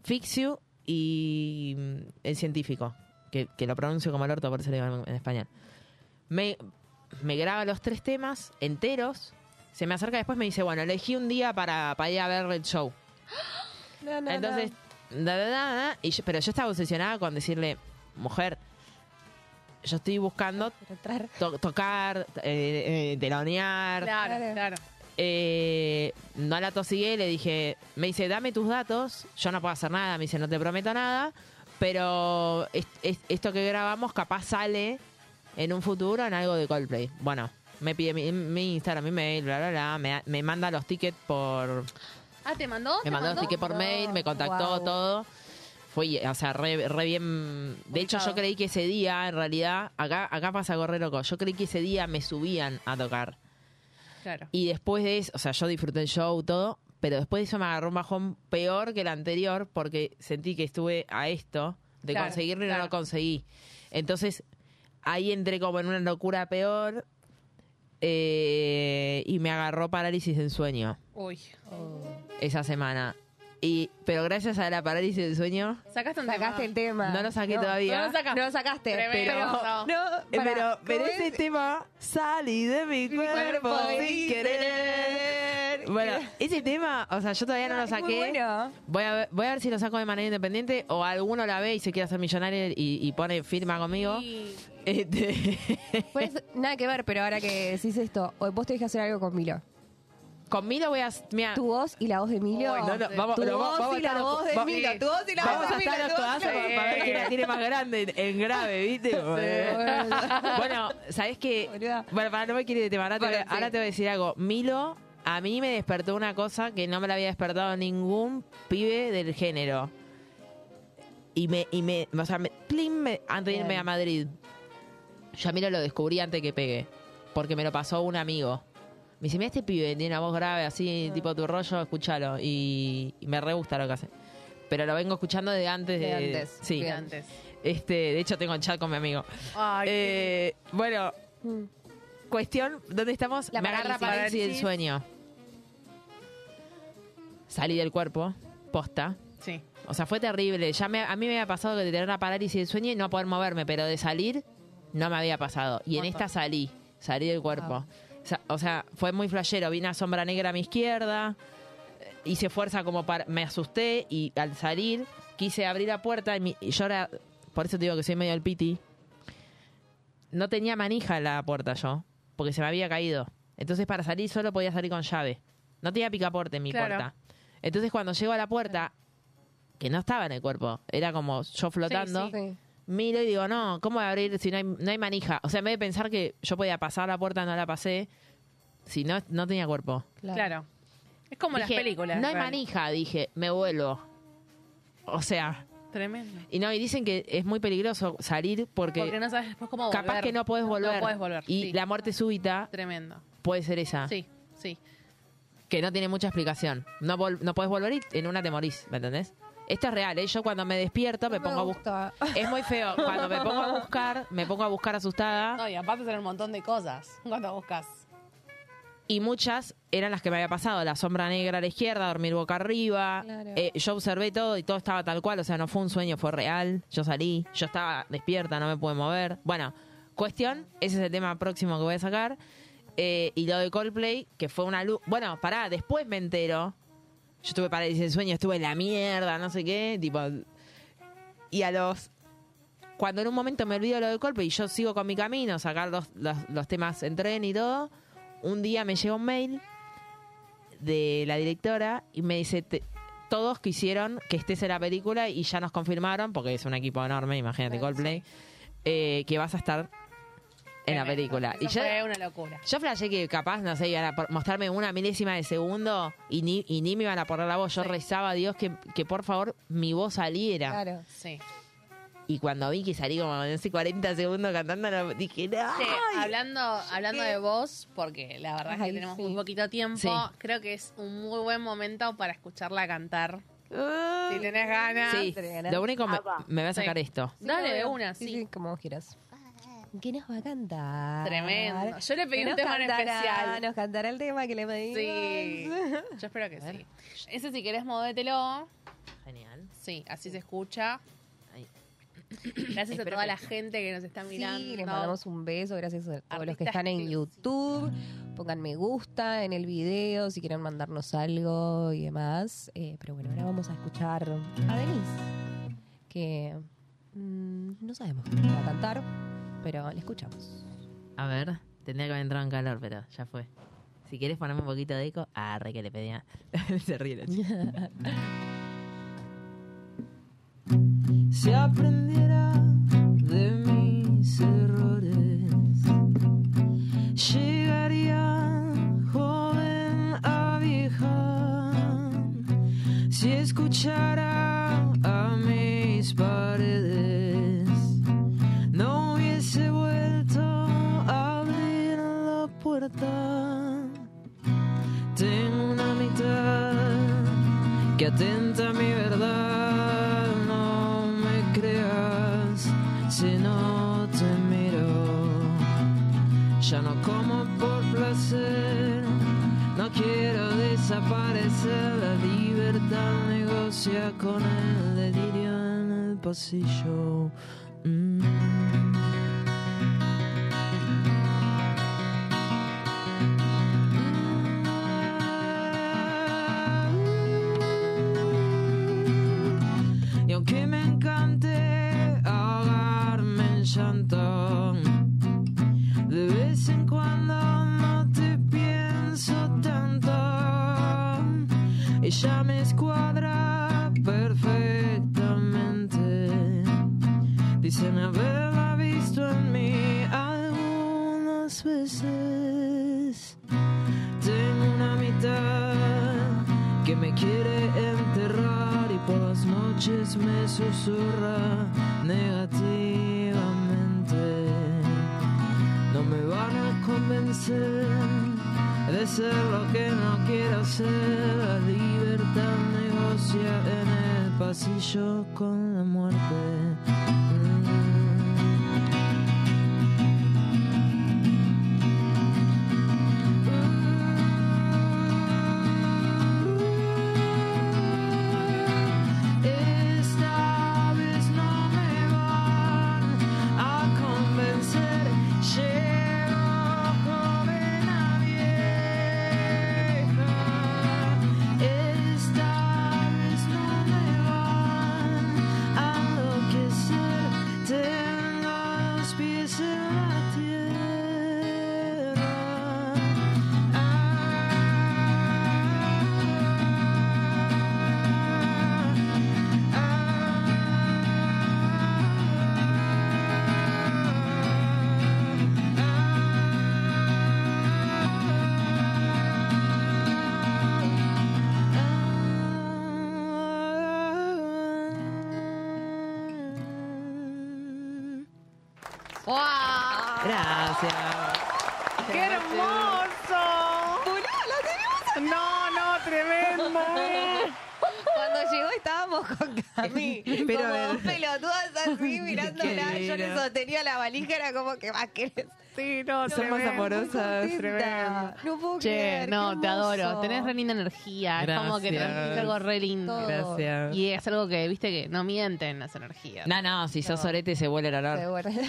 S6: Fix You y mm, El Científico, que, que lo pronuncio como el orto, por eso lo digo en, en español. Me, me graba los tres temas enteros. Se me acerca después me dice, bueno, elegí un día para, para ir a ver el show.
S5: No, no,
S6: Entonces, da, da, da, da, y yo- pero yo estaba obsesionada con decirle, mujer, yo estoy buscando to- tocar, eh, eh, telonear.
S4: Claro,
S5: Claro.
S4: claro.
S6: Eh, no la tosigué, le dije, me dice, dame tus datos, yo no puedo hacer nada, me dice, no te prometo nada, pero es- es- esto que grabamos capaz sale en un futuro en algo de Coldplay. Bueno, me pide mi, mi Instagram, mi mail, bla, bla, bla, me, me manda los tickets por,
S4: Ah, ¿te mandó?
S6: me
S4: ¿Te
S6: mandó los tickets por
S5: No,
S6: mail, me contactó
S5: wow.
S6: todo. Fue, o sea, re, re bien. De hecho, yo creí que ese día, en realidad, acá, acá pasa algo re loco. Yo creí que ese día me subían a tocar.
S4: Claro.
S6: Y después de eso, o sea, yo disfruté el show, todo, pero después de eso me agarró un bajón peor que el anterior porque sentí que estuve a esto de
S4: Claro,
S6: conseguirlo y no lo conseguí. Entonces, ahí entré como en una locura peor eh, y me agarró parálisis del sueño
S4: Uy.
S6: esa semana. Y, pero gracias a la parálisis del sueño,
S4: ¿Sacaste un
S5: Sacaste el tema.
S6: no lo saqué todavía.
S4: No lo sacaste.
S5: No lo sacaste.
S4: Tremendo.
S5: Pero, no,
S6: pero, pero
S5: ¿cómo
S6: ese
S5: es?
S6: tema salí de mi cuerpo
S5: cuerpo
S6: sin querer. Bueno, ese tema, o sea, yo todavía no lo saqué.
S5: bueno.
S6: Voy a, ver, voy a ver si lo saco de manera independiente o alguno la ve y se quiere hacer millonario y, y pone firma conmigo. Este,
S5: Pues, nada que ver, pero ahora que decís esto, vos tenés que hacer algo con Milo.
S6: Con Milo voy a. Mira,
S5: Tu voz y la voz de Emilio.
S6: No, no, vamos,
S5: tu
S6: no,
S5: voz
S6: vamos a
S5: y la
S6: estar los-
S5: voz de Emilio. Tu voz y la
S6: Vamos
S5: voz
S6: a
S5: de
S6: estar
S5: Emilio.
S6: los
S5: tu voz y
S6: codazos para ver quién la tiene más grande en, en grave, ¿viste? bueno, ¿sabés qué? Bueno, para no me quiere de tema, ahora, te,
S5: Bueno,
S6: voy-
S5: sí.
S6: ahora te voy a decir algo. Milo, a mí me despertó una cosa que no me la había despertado ningún pibe del género. Y me, y me, o sea, me, plin, me- antes de irme a Madrid. Yo a Milo lo descubrí antes que pegue. Porque me lo pasó un amigo. Me dice, mira este pibe, tiene una voz grave, así,
S5: Ah.
S6: tipo tu rollo, escúchalo. Y, y me re gusta lo que hace. Pero lo vengo escuchando de antes de...
S5: De antes,
S6: Sí.
S4: de antes.
S6: Este, de hecho, tengo chat con mi amigo.
S4: Ay,
S6: Eh, bueno,
S5: Mm.
S6: cuestión, ¿dónde estamos?
S5: La
S6: Me agarra
S5: parálisis.
S6: del sueño. Salí del cuerpo, posta.
S4: sí.
S6: O sea, fue terrible. Ya me- a mí me había pasado de tener una parálisis del sueño y no poder moverme, pero de salir no me había pasado. Y en esta salí, salí del cuerpo. O, sea, o sea, fue muy flashero. Vi una sombra negra a mi izquierda, eh, hice fuerza como para... Me asusté y al salir quise abrir la puerta y, mi- y yo ahora... Por eso te digo que soy medio el piti. No tenía manija en la puerta yo, porque se me había caído. Entonces para salir solo podía salir con llave. No tenía picaporte en mi
S4: Claro.
S6: puerta. Entonces cuando llego a la puerta, que no estaba en el cuerpo, era como yo flotando,
S5: Sí.
S6: Miro y digo, no, ¿cómo voy a abrir si no hay, no hay manija? O sea, en vez de pensar que yo podía pasar la puerta, no la pasé, si no, no tenía cuerpo.
S4: Claro. Es como
S6: Dije,
S4: las películas.
S6: No hay
S4: real.
S6: manija, dije, me vuelvo. O sea,
S4: Tremendo.
S6: y no, y dicen que es muy peligroso salir porque,
S4: Porque no sabes después cómo volver.
S6: capaz que no puedes volver.
S4: No puedes volver.
S6: Y
S4: sí.
S6: la muerte súbita
S4: Tremendo.
S6: puede ser esa,
S4: Sí, sí.
S6: que no tiene mucha explicación. No, vol- no puedes volver y en una te morís, ¿me entendés? Esto es real, ¿eh? Yo cuando me despierto me
S5: No me
S6: pongo a buscar. Es muy feo. Cuando me pongo a buscar, me pongo a buscar asustada.
S4: No, y aparte hacer un montón de cosas cuando buscas.
S7: Y muchas eran las que me había pasado. La sombra negra a la izquierda, dormir boca arriba.
S5: Claro.
S7: Eh, yo observé todo y todo estaba tal cual. O sea, no fue un sueño, fue real. Yo salí, yo estaba despierta, no me pude mover. Bueno, cuestión, ese es el tema próximo que voy a sacar. Eh, y lo de Coldplay, que fue una luz. Bueno, pará, después me entero. Yo estuve parálisis del sueño, estuve en la mierda, no sé qué. Tipo. Y a los cuando en un momento me olvido lo del golpe y yo sigo con mi camino, sacar los, los, los temas en tren y todo, un día me llega un mail de la directora y me dice, "Te- todos quisieron que estés en la película y ya nos confirmaron, porque es un equipo enorme, imagínate Coldplay, eh, que vas a estar en la película. Y
S4: Eso
S7: yo,
S4: fue una locura.
S7: yo flashé que capaz, no sé, iban a mostrarme una milésima de segundo y ni, y ni me iban a poner la voz. Yo
S4: Sí.
S7: rezaba a Dios que, que por favor mi voz saliera.
S5: Claro.
S4: Sí.
S7: Y cuando vi que salí como, no sé, 40 segundos cantando, dije, no.
S4: Hablando, hablando de vos, porque la verdad es que tenemos
S5: sí.
S4: muy poquito tiempo,
S7: Sí.
S4: creo que es un muy buen momento para escucharla cantar.
S7: Ah.
S4: Si tenés ganas.
S7: Sí, lo único me, me va a sacar
S4: Sí.
S7: esto.
S4: Dale de una, sí.
S5: como vos quieras. ¿Qué nos va a cantar?
S4: Tremendo. Yo le pedí
S5: ¿Qué
S4: un tema en especial.
S5: Nos cantará el tema que le pedimos.
S4: Sí. Yo espero que sí. Ese si querés movételo.
S7: Genial.
S4: Sí, así se escucha.
S7: Ahí.
S4: Gracias a toda
S7: que-
S4: la gente que nos está mirando.
S5: Sí, les mandamos un beso. Gracias a todos los que están en
S4: que-
S5: YouTube. Pongan me gusta en el video si quieren mandarnos algo y demás. Eh, pero bueno, ahora vamos a escuchar a Denise, que mm, no sabemos qué va a cantar, pero la escuchamos.
S7: A ver, tendría que haber entrado en calor, pero ya fue. Si quieres ponerme un poquito de eco, arre que le pedía. Se ríe la chica.
S6: Si aprendiera de mis errores, llegaría joven a vieja. Si escuchara a mis paredes, atenta mi verdad. No me creas si no te miro. Ya no como por placer, no quiero desaparecer. La libertad negocia con el delirio en el pasillo. Me susurra negativamente. No me van a convencer de ser lo que no quiero ser. La libertad negocia en el pasillo con
S5: como que más que
S4: Sí, no,
S6: Somos
S4: tremendo.
S6: amorosas.
S5: No puedo
S4: Che,
S5: creer,
S4: no,
S5: qué
S4: te adoro. Tenés re linda energía. Es como que
S6: Gracias.
S4: transmitís algo re lindo.
S5: Todo.
S6: Gracias.
S4: Y es algo que, viste, que no mienten las energías.
S6: No, no, si sos sorete se vuelve el olor.
S5: Qué bueno.
S4: Sí.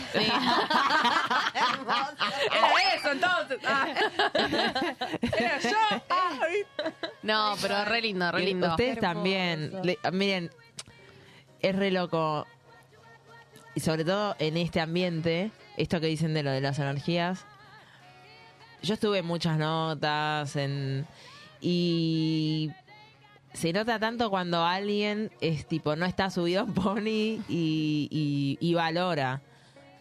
S5: Hermoso.
S4: Era eso, entonces. Ah. Era yo. Ah, No, pero re lindo, re
S6: Y
S4: lindo.
S6: Ustedes
S5: Hermoso.
S6: también. Le- miren, es re loco. Y sobre todo en este ambiente, esto que dicen de lo de las energías. Yo estuve en muchas notas en, y se nota tanto cuando alguien es tipo, no está subido un pony y valora.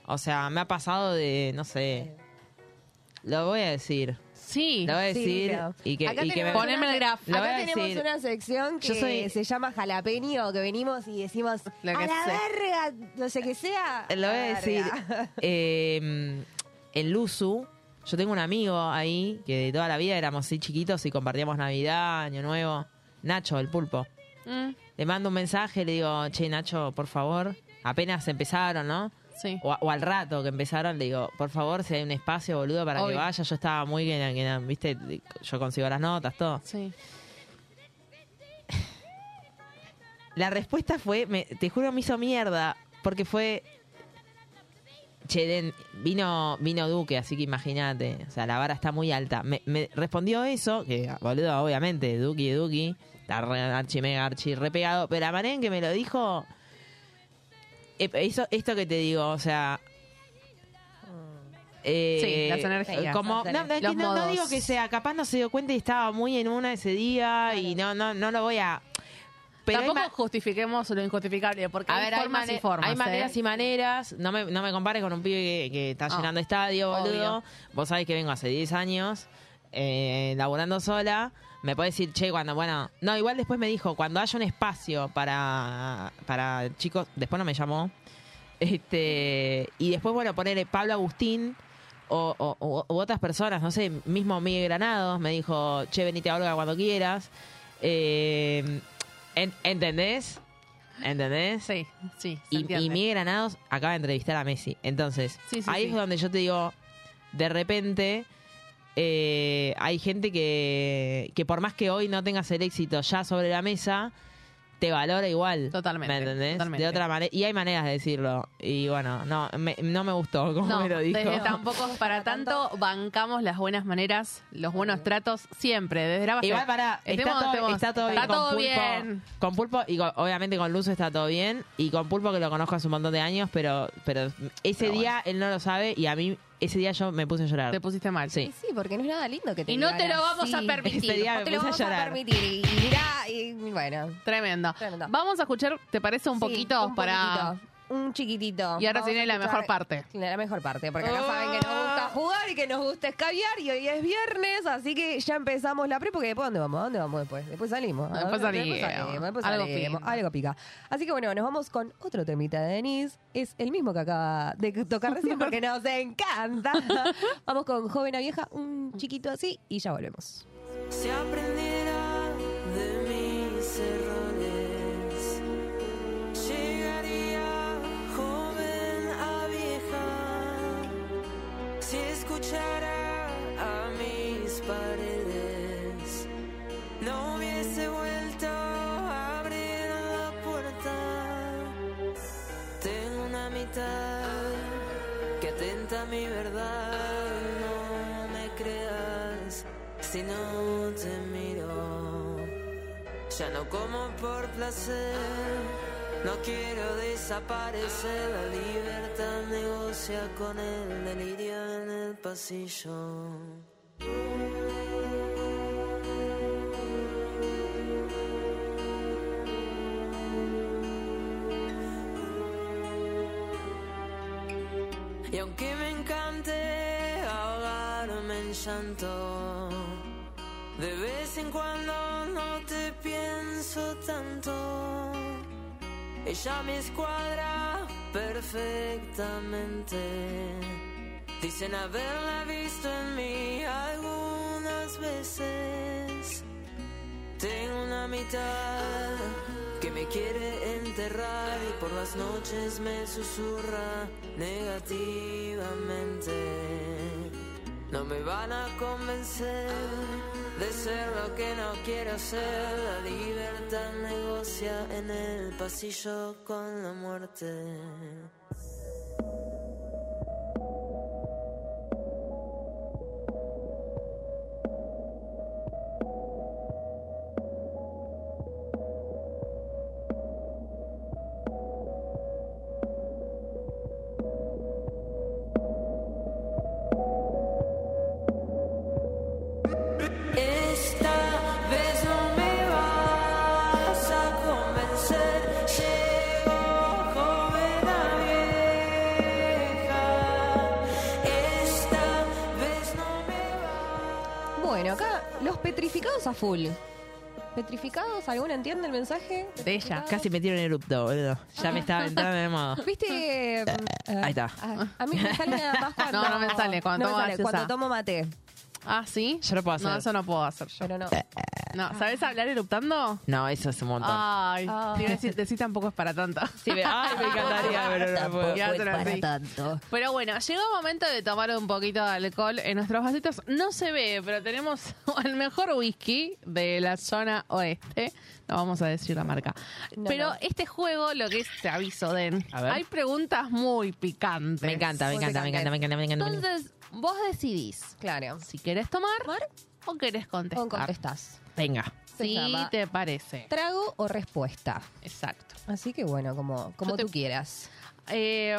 S6: O sea, me ha pasado de, no sé, lo voy a decir.
S4: Sí.
S6: Lo voy a
S5: Sí,
S6: decir
S5: claro.
S6: y que,
S5: Acá
S6: y que me-
S5: tenemos
S4: Poneme el graf.
S6: Lo voy
S5: Acá
S6: a
S5: tenemos
S6: decir.
S5: una sección que
S6: Yo soy-
S5: se llama jalapeño, que venimos y decimos
S4: Lo
S5: a la
S4: sea".
S5: verga, no sé qué sea.
S6: Lo voy a
S5: la
S6: decir.
S5: verga.
S6: eh, en Luzu, yo tengo un amigo ahí que de toda la vida éramos así chiquitos y compartíamos Navidad, Año Nuevo. Nacho, el pulpo.
S4: Mm,
S6: Le mando un mensaje, le digo, che, Nacho, por favor. Apenas empezaron, ¿no?
S4: Sí.
S6: O, o al rato que empezaron, le digo, por favor, si hay un espacio, boludo, para que
S4: Obvio.
S6: vaya. Yo estaba muy que, viste, yo consigo las notas, todo.
S4: Sí.
S6: La respuesta fue, me- te juro, me hizo mierda, porque fue... Che, Den, vino, vino Duque, así que imagínate, o sea, la vara está muy alta. Me, me respondió eso, que boludo, obviamente, Duki, Duki, está re, archi mega archi re pegado, pero la manera en que me lo dijo, eh, esto que te digo, o sea... eh,
S4: Sí, las energías.
S6: Como, no, no, es que
S4: Los
S6: no- no
S4: modos.
S6: digo que sea, capaz no se dio cuenta y estaba muy en una ese día y no, no, no lo voy a... Pero
S4: Tampoco justifiquemos lo injustificable, porque
S6: a
S4: hay
S6: ver,
S4: formas y formas.
S6: hay maneras
S4: ¿eh?
S6: y maneras. No me, no me compares con un pibe que, que está
S4: Ah,
S6: llenando estadio, boludo.
S4: obvio.
S6: Vos sabés que vengo hace 10 años eh, laburando sola. Me puede decir, che, cuando, bueno. No, igual después me dijo, cuando haya un espacio para, para chicos. Después no me llamó. Este Y después, bueno, poner Pablo Agustín. O, o- o- u otras personas, no sé, mismo Miguel Granados me dijo, che, venite a Olga cuando quieras. Eh, en- ¿Entendés? ¿Entendés?
S4: Sí, sí. se
S6: Y, Miguel Granados acaba de entrevistar a Messi. Entonces,
S4: Sí, sí,
S6: ahí
S4: sí.
S6: es donde yo te digo, de repente, eh, hay gente que, que por más que hoy no tengas el éxito ya sobre la mesa, te valora igual.
S4: Totalmente,
S6: ¿Me entendés?
S4: totalmente.
S6: De otra manera. Y hay maneras de decirlo. Y bueno, no me, no me gustó como
S4: No,
S6: me lo dijo.
S4: desde tampoco para tanto. Bancamos las buenas maneras, los buenos tratos, siempre, desde la base.
S6: Igual para está, todo,
S4: estemos-
S6: está todo bien con Pulpo.
S4: bien.
S6: Con Pulpo y con- obviamente con Luz está todo bien y con Pulpo que lo conozco hace un montón de años, pero pero ese
S4: Pero
S6: día él no lo sabe y a mí ese día yo me puse a llorar.
S4: Te pusiste mal.
S6: Sí.
S5: Sí, porque no es nada lindo que te
S4: Y no te lo vamos a permitir.
S6: Ese día
S5: No
S6: me
S5: te lo
S6: puse a
S5: vamos a,
S6: llorar.
S5: permitir. Y, y mirá, y bueno.
S4: Tremendo.
S5: Tremendo.
S4: Vamos a escuchar, ¿te parece un
S5: Sí,
S4: poquito
S5: un
S4: para.
S5: poquitito, un chiquitito.
S4: Y ahora
S5: Vamos
S4: viene
S5: a
S4: la
S5: escuchar
S4: mejor parte.
S5: La mejor parte, porque acá saben que nos gusta jugar y que nos gusta escabiar y hoy es viernes, así que ya empezamos la pre, porque después ¿dónde vamos? ¿A ¿Dónde vamos después? Después salimos.
S4: Después
S5: Después
S4: salimos.
S5: después
S4: Algo
S5: salimos.
S4: pica.
S5: Algo pica. Así que bueno, nos vamos con otro temita de Denise. Es el mismo que acaba de tocar recién porque nos encanta. vamos con Joven a Vieja, un chiquito así y ya volvemos.
S3: Si aprendiera mi verdad. No me creas si no te miro. Ya no como por placer. No quiero desaparecer. La libertad negocia con el delirio en el pasillo. Llanto, de vez en cuando no te pienso tanto. Ella me escuadra perfectamente. Dicen haberla visto en mí algunas veces. Tengo una mitad que
S8: me quiere enterrar y por las noches me susurra negativamente. No me van a convencer de ser lo que no quiero ser. La libertad negocia en el pasillo con la muerte.
S5: Full. ¿Petrificados? ¿Alguno entiende el mensaje?
S6: De ella. Casi me tiro en erupto, boludo. Ya me estaba entrando de modo.
S5: ¿Viste? eh,
S6: Ahí está.
S5: A, a mí me sale nada más cuando...
S4: No, no me sale, cuando
S5: no me
S4: tomo
S5: sale,
S4: gaseosa.
S5: cuando tomo mate.
S4: Ah, ¿sí?
S6: Yo lo puedo hacer.
S4: No, eso no puedo hacer yo.
S5: Pero no.
S4: No, ¿sabes hablar eruptando?
S6: No, eso es un montón.
S4: Ay,
S5: Ah.
S4: te iba a decir, decir tampoco es para tanto.
S6: Sí, me, ay, me encantaría, pero no puedo.
S4: Ya te lo
S5: para
S4: sí.
S5: tanto.
S4: Pero bueno, llegó el momento de tomar un poquito de alcohol en nuestros vasitos. No se ve, pero tenemos el mejor whisky de la zona oeste. No vamos a decir la marca.
S5: No,
S4: pero
S5: no.
S4: este juego, lo que es, te aviso, Den,
S6: A ver.
S4: hay preguntas muy picantes.
S6: Me encanta, me encanta, me encanta, me encanta, me encanta.
S4: Entonces, vos decidís
S5: Claro.
S4: si querés tomar o querés contestar.
S5: ¿Cómo contestás?
S6: Venga.
S5: Se
S4: Si
S5: llama
S4: te parece.
S5: ¿Trago o respuesta?
S4: Exacto.
S5: Así que bueno, como, como
S4: te-
S5: tú quieras.
S4: Eh,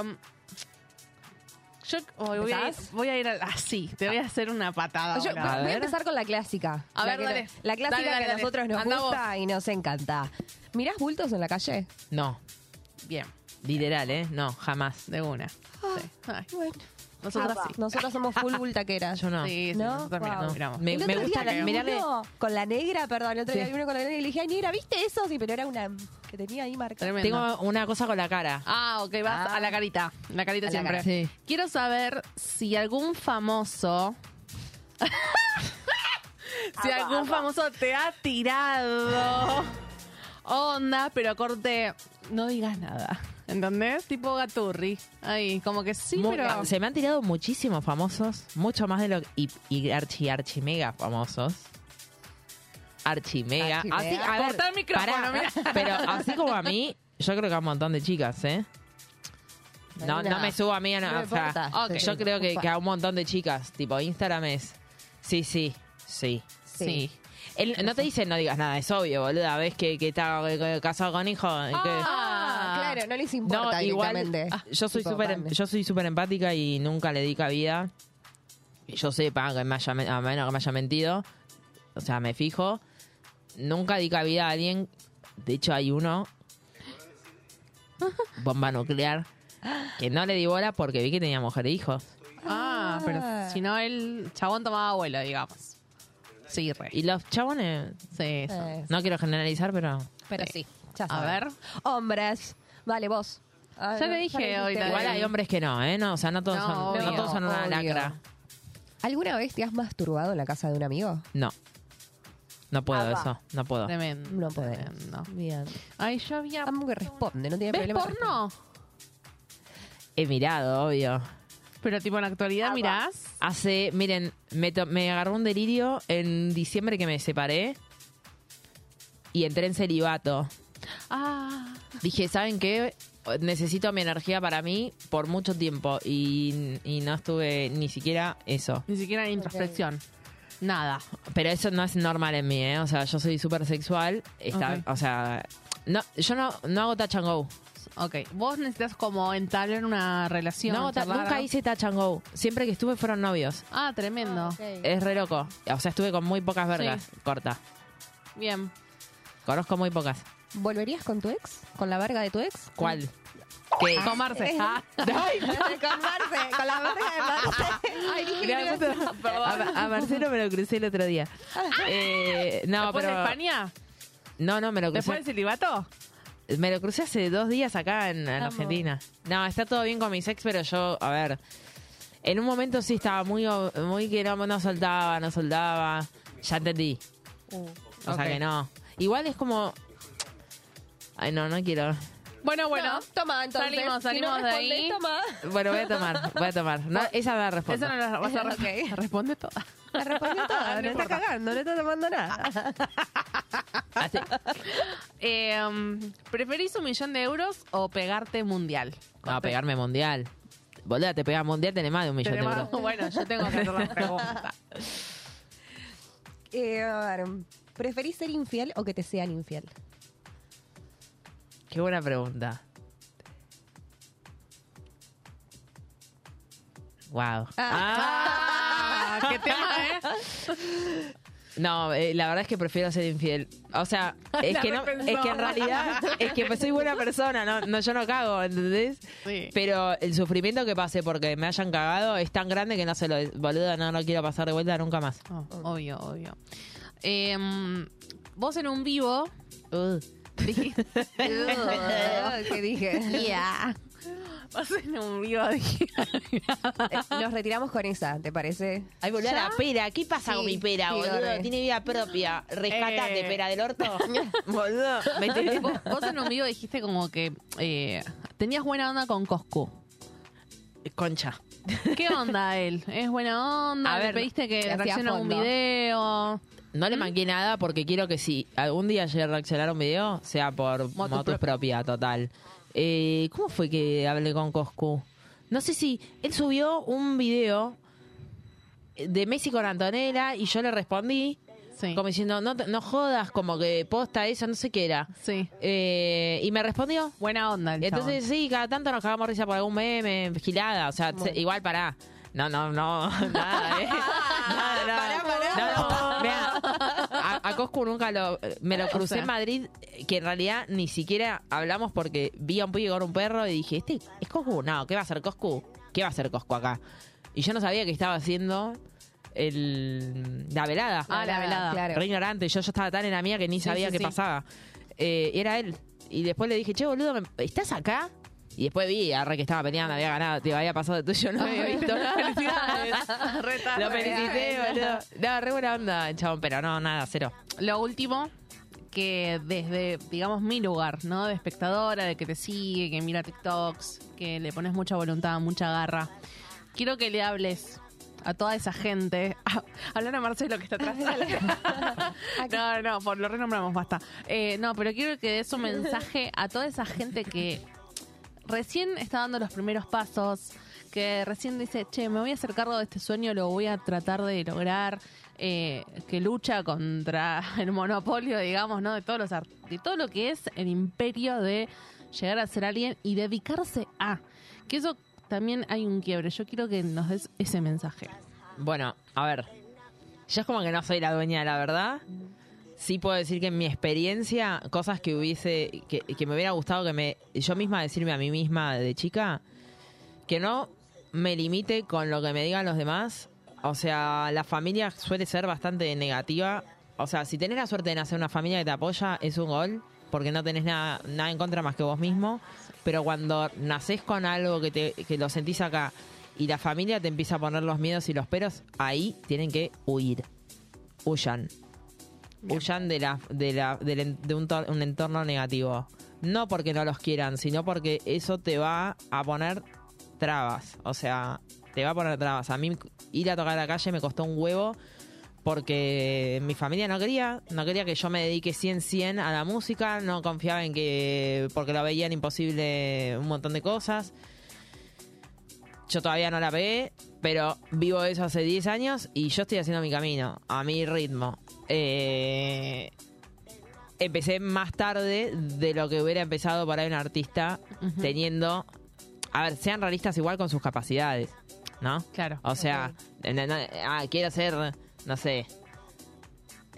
S4: yo oh, voy, a ir, a ir así. Te voy a hacer una patada.
S5: Yo-
S4: ahora.
S6: a
S5: voy a empezar con la clásica.
S4: A
S5: La
S4: ver,
S5: que-
S4: dale.
S5: La clásica
S4: Dale, dale,
S5: que a nosotros nos gusta y nos encanta. ¿Mirás bultos en la calle?
S6: No,
S4: Bien,
S6: literal, ¿eh? No, jamás.
S4: de una. Sí. Ay,
S5: Bueno,
S4: nosotros sí.
S5: nosotros somos full bultaqueras.
S6: Yo no.
S4: Sí, sí,
S5: ¿No?
S4: nosotros miramos,
S5: Wow.
S4: miramos.
S6: Me,
S5: El
S6: me
S5: otro
S6: gusta
S5: día
S6: la-
S5: vi
S6: mirarle.
S5: uno con la negra, perdón, el otro día vi uno con la negra y le dije, ay, negra, ¿viste eso? Sí, pero era una que tenía ahí marcada.
S4: Tremendo.
S6: Tengo una cosa con la cara.
S4: Ah, ok, vas
S5: Ah.
S4: a la carita. La carita
S5: A la
S4: siempre.
S5: cara.
S6: Sí.
S4: Quiero saber si algún famoso. si algún famoso te ha tirado onda, pero corte, no digas nada. ¿Entendés? Tipo Gaturri. Ahí, como que sí,
S6: Mu-
S4: pero.
S6: Se me han tirado muchísimos famosos, mucho más de lo y, y archi archi mega famosos. Archi mega.
S5: Archi
S6: Así,
S5: mega.
S6: a ver,
S4: Cortá el micrófono,
S6: pará,
S4: mira.
S6: pero así como a mí, yo creo que a un montón de chicas, ¿eh? No, no me subo a mí, no,
S5: No me
S6: o sea,
S5: importa.
S4: Ok.
S6: yo creo que, a un montón de chicas, tipo Instagram es, sí, sí, sí.
S4: Sí.
S6: Él no te dice no digas nada, es obvio, boluda, ves que, que está eh, casado con hijo. que-
S5: Ah, claro, no les importa
S6: no, igual
S5: directamente.
S6: ah, yo soy
S5: Tipo,
S6: súper em- yo soy súper empática y nunca le di cabida. Y yo sepa que me haya, a menos que me haya mentido, o sea, me fijo. Nunca di cabida a alguien, de hecho hay uno, bomba nuclear, que no le di bola porque vi que tenía mujer e hijos.
S4: Ah, pero si no, el chabón tomaba abuelo, digamos. Sí, re.
S6: Y los chabones,
S4: Sí, eso.
S5: Eh,
S6: no quiero generalizar, pero
S5: pero sí, ya
S4: A
S5: saben.
S4: ver.
S5: Hombres. Vale, vos. Ah,
S4: Ya
S5: no,
S4: le dije hoy
S6: igual hay hombres que no, ¿eh? No, o sea, no todos
S4: No,
S6: son, no
S4: obvio,
S6: todos son una
S5: obvio.
S6: lacra.
S5: ¿Alguna vez te has masturbado en la casa de un amigo?
S6: No. No puedo eso, no puedo.
S4: Tremendo.
S5: No podés.
S4: tremendo.
S5: Bien.
S4: Ay, yo había.
S5: Amo que responde, no tiene
S4: ¿Ves
S5: problema.
S4: porno?
S6: He mirado, obvio.
S4: Pero tipo en la actualidad mirás.
S6: Hace, miren, me, to- me agarró un delirio en diciembre que me separé y entré en celibato.
S4: Ah.
S6: Dije, ¿saben qué? Necesito mi energía para mí por mucho tiempo y, y no estuve ni siquiera eso.
S4: Ni siquiera introspección. Nada.
S6: Pero eso no es normal en mí, ¿eh? O sea, yo soy súper sexual. Está,
S4: Ok.
S6: O sea, no, yo no, no hago touch and go.
S4: Ok. Vos necesitas como entablar una relación.
S6: No hago ta-
S4: charlar,
S6: nunca
S4: algo.
S6: hice touch and go. Siempre que estuve fueron novios.
S4: Ah, tremendo.
S6: Es re loco. O sea, estuve con muy pocas vergas. Corta.
S4: Bien.
S6: Conozco muy pocas.
S5: ¿Volverías con tu ex? ¿Con la verga de tu ex?
S6: ¿Cuál? ¿Qué?
S4: Con Marce. Ah.
S5: con Marce, con la verga de Marce. Ay,
S6: justo-
S5: a-
S6: Marcelo me lo crucé el otro día. Eh, no,
S4: ¿Después
S6: pero.
S4: España?
S6: No, no, me lo
S4: ¿Después
S6: crucé.
S4: del celibato?
S6: Me lo crucé hace dos días acá en. Argentina. No, está todo bien con mis ex, pero yo, a ver. En un momento sí estaba muy, o- muy que no, no soltaba, no soltaba. Ya entendí. O sea
S4: Ok.
S6: que no. Igual es como. Ay, no, no quiero.
S4: Bueno, bueno.
S5: No, toma, entonces.
S4: Salimos,
S5: Si no
S4: salimos de ahí.
S5: Toma.
S6: Bueno, voy a tomar, voy a tomar. No, esa no la respondo.
S4: Esa no la vas a responder. Responde toda.
S5: La respondió toda, no, está cagando, no está tomando nada.
S6: Así.
S4: Eh, um, ¿Preferís un millón de euros o pegarte mundial?
S6: No, pegarme mundial. Boluda, te pega mundial, tenés más de un millón de
S4: Tenemos-
S6: euros.
S4: Bueno, yo tengo que hacer la pregunta.
S5: Eh, a ver, ¿preferís ser infiel o que te sean infiel?
S6: Qué buena pregunta. Wow.
S4: Ah, ¿Qué tema, eh?
S6: No, eh, la verdad es que prefiero ser infiel. O sea, es que no, es que en realidad es que soy buena persona, no, no yo no cago, ¿entendés?
S4: Sí.
S6: Pero el sufrimiento que pasé porque me hayan cagado es tan grande que no se lo boluda, no, no quiero pasar de vuelta nunca más.
S4: Oh, obvio, obvio. Eh, vos en un vivo
S6: Uh.
S5: ¿Qué dije?
S4: Yeah. Vos en un vivo dijiste...
S5: Eh, Nos retiramos con esa, ¿te parece?
S6: Ay, boluda,
S4: ¿Ya?
S6: la pera, ¿qué pasa
S5: Sí,
S6: con mi pera,
S5: sí,
S6: boludo? Tiene vida propia. Rescatate,
S4: Eh.
S6: pera del orto. boludo, me
S4: vos, vos en un vivo dijiste como que eh, tenías buena onda con Coscu.
S6: Concha.
S4: ¿Qué onda él? ¿Es buena onda?
S6: A
S4: ¿Le
S6: ver,
S4: pediste que reaccione a un
S5: fondo.
S4: video?
S6: No le manqué nada porque quiero que si algún día llegue a reaccionar a un video, sea por
S4: motus, propia.
S6: total. Eh, ¿Cómo fue que hablé con Coscu? No sé si él subió un video de Messi con Antonella y yo le respondí
S4: Sí.
S6: como diciendo, no, no jodas, como que posta eso, no sé qué era.
S4: Sí.
S6: Eh, y me respondió.
S4: Buena onda el
S6: Entonces sí, cada tanto nos cagamos risa por algún meme, gilada, o sea, se- igual pará. No, no, no, nada, ¿eh? Nada, nada. No, no, Coscu nunca lo, me lo crucé en Madrid, que en realidad ni siquiera hablamos porque vi a un pibe con un perro y dije, ¿este es Coscu? No, ¿qué va a hacer Coscu? ¿Qué va a hacer Coscu acá? Y yo no sabía que estaba haciendo el, la velada.
S4: Ah, la velada.
S5: Claro.
S6: Re ignorante, yo, yo estaba tan en la mía que ni
S4: Sí,
S6: sabía
S4: sí,
S6: qué
S4: sí.
S6: pasaba. Eh, era él. Y después le dije, che, boludo, ¿me- ¿estás acá? Y después vi, arre que estaba peleando, había ganado, te había pasado de tuyo, no había visto. Felicidades. Lo felicité, boludo. No, re buena onda, chabón, pero no, nada, cero.
S4: Lo último, que desde, digamos, mi lugar, ¿no? De espectadora, de que te sigue, que mira TikToks, que le pones mucha voluntad, mucha garra. Quiero que le hables a toda esa gente. Hablar a Marcelo que está atrás. no, no, por lo renombramos, basta. Eh, no, pero quiero que des un mensaje a toda esa gente que recién está dando los primeros pasos, que recién dice, che, me voy a hacer cargo de este sueño, lo voy a tratar de lograr, eh, que lucha contra el monopolio, digamos, ¿no? De todos los de todo lo que es el imperio de llegar a ser alguien y dedicarse a. Que eso también hay un quiebre. Yo quiero que nos des ese mensaje.
S6: Bueno, a ver. Yo es como que no soy la dueña de la verdad. Sí puedo decir que en mi experiencia, cosas que hubiese, que, que me hubiera gustado que me, yo misma decirme a mí misma de chica, que no me limite con lo que me digan los demás. O sea, la familia suele ser bastante negativa. O sea, si tenés la suerte de nacer una familia que te apoya, es un gol, porque no tenés nada, nada en contra más que vos mismo. Pero cuando nacés con algo que, te, que lo sentís acá y la familia te empieza a poner los miedos y los peros, ahí tienen que huir. Huyan. Huyan de, la, de, la, de un, un entorno negativo. No porque no los quieran, sino porque eso te va a poner trabas. O sea, te va a poner trabas. A mí ir a tocar a la calle me costó un huevo porque mi familia no quería, no quería que yo me dedique 100-100 a la música, no confiaba en que, porque lo veían imposible un montón de cosas. Yo todavía no la pegué, pero vivo eso hace 10 años y yo estoy haciendo mi camino, a mi ritmo. Eh, empecé más tarde de lo que hubiera empezado para un artista teniendo... A ver, sean realistas igual con sus capacidades, ¿no?
S4: Claro.
S6: O sea, no- no- ah, quiero ser, no sé,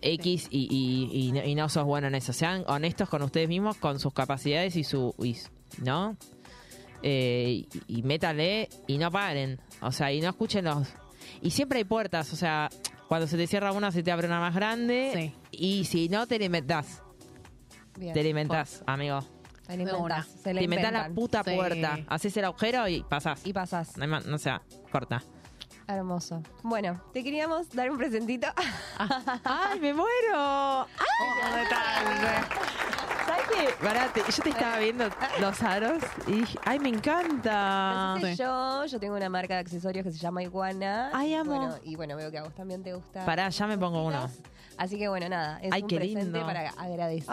S6: X y, y- y no- y no sos bueno en eso. Sean honestos con ustedes mismos, con sus capacidades y su... ¿No? Eh, y, métanle y no paren. O sea, y no escuchen los... Y siempre hay puertas, o sea, cuando se te cierra una se te abre una más grande.
S4: Sí.
S6: Y si no, te la inventás.
S5: Bien.
S6: Te la inventás, amigo.
S5: Se la
S6: Te inventás la puta
S4: Sí.
S6: puerta. Haces el agujero y pasás.
S5: Y pasás.
S6: No, sea, corta.
S5: Hermoso. Bueno, te queríamos dar un presentito.
S6: ¡Ay, me muero!
S5: ¿Sabes
S6: que, pará, te- yo te estaba viendo los aros y dije, ay, me encanta.
S5: Yo, yo tengo una marca de accesorios que se llama Iguana.
S6: Ay, amo.
S5: Bueno, y bueno, veo que a vos también te gusta.
S6: Pará, ya me pongo uno.
S5: Así que bueno, nada, es
S6: Ay,
S5: un
S6: qué
S5: presente
S6: lindo.
S5: para
S6: Ay, gracias.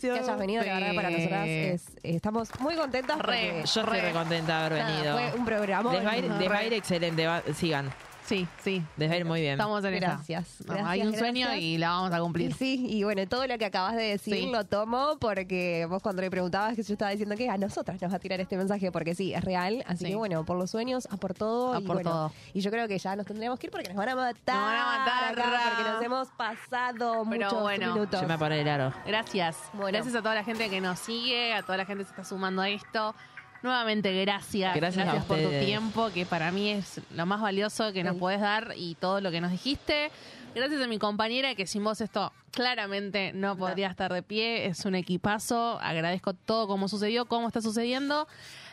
S5: que hayas venido. La verdad, para nosotras es- estamos muy contentas
S4: Re.
S5: porque
S6: Yo estoy re contenta de haber
S5: nada,
S6: venido.
S5: fue un programa.
S6: Les va, a ir, les va a ir excelente, va- sigan.
S4: Sí, sí.
S6: A ir muy bien.
S4: Estamos en esa.
S5: Gracias.
S4: No,
S5: gracias,
S4: hay un sueño y la vamos a
S5: Y
S4: cumplir.
S5: sí, y bueno, todo lo que acabas de decir
S4: Sí.
S5: lo tomo porque vos cuando le preguntabas que yo estaba diciendo que a nosotras nos va a tirar este mensaje porque sí, es real. Así
S4: Sí.
S5: que bueno, por los sueños, a por todo.
S4: A
S5: y
S4: por
S5: bueno,
S4: todo.
S5: Y yo creo que ya nos tendríamos que ir porque nos van a matar.
S4: Nos van a matar.
S5: acá, porque nos hemos pasado
S4: Pero
S5: muchos
S4: bueno.
S5: minutos.
S6: Yo me voy a poner el aro.
S4: Gracias.
S5: Bueno.
S4: Gracias a toda la gente que nos sigue, a toda la gente que se está sumando a esto. Nuevamente, gracias.
S6: Gracias a
S4: por tu tiempo, que para mí es lo más valioso que nos
S5: Sí.
S4: podés dar y todo lo que nos dijiste. Gracias a mi compañera, que sin vos esto claramente no podría estar de pie. Es un equipazo. Agradezco todo como sucedió, cómo está sucediendo.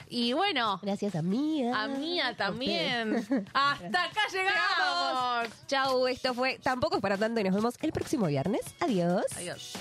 S4: Y bueno,
S5: Gracias a Mía.
S4: a Mía también. Hasta acá llegamos.
S5: Chau, esto fue Tampoco es para tanto y nos vemos el próximo viernes. Adiós.
S4: Adiós.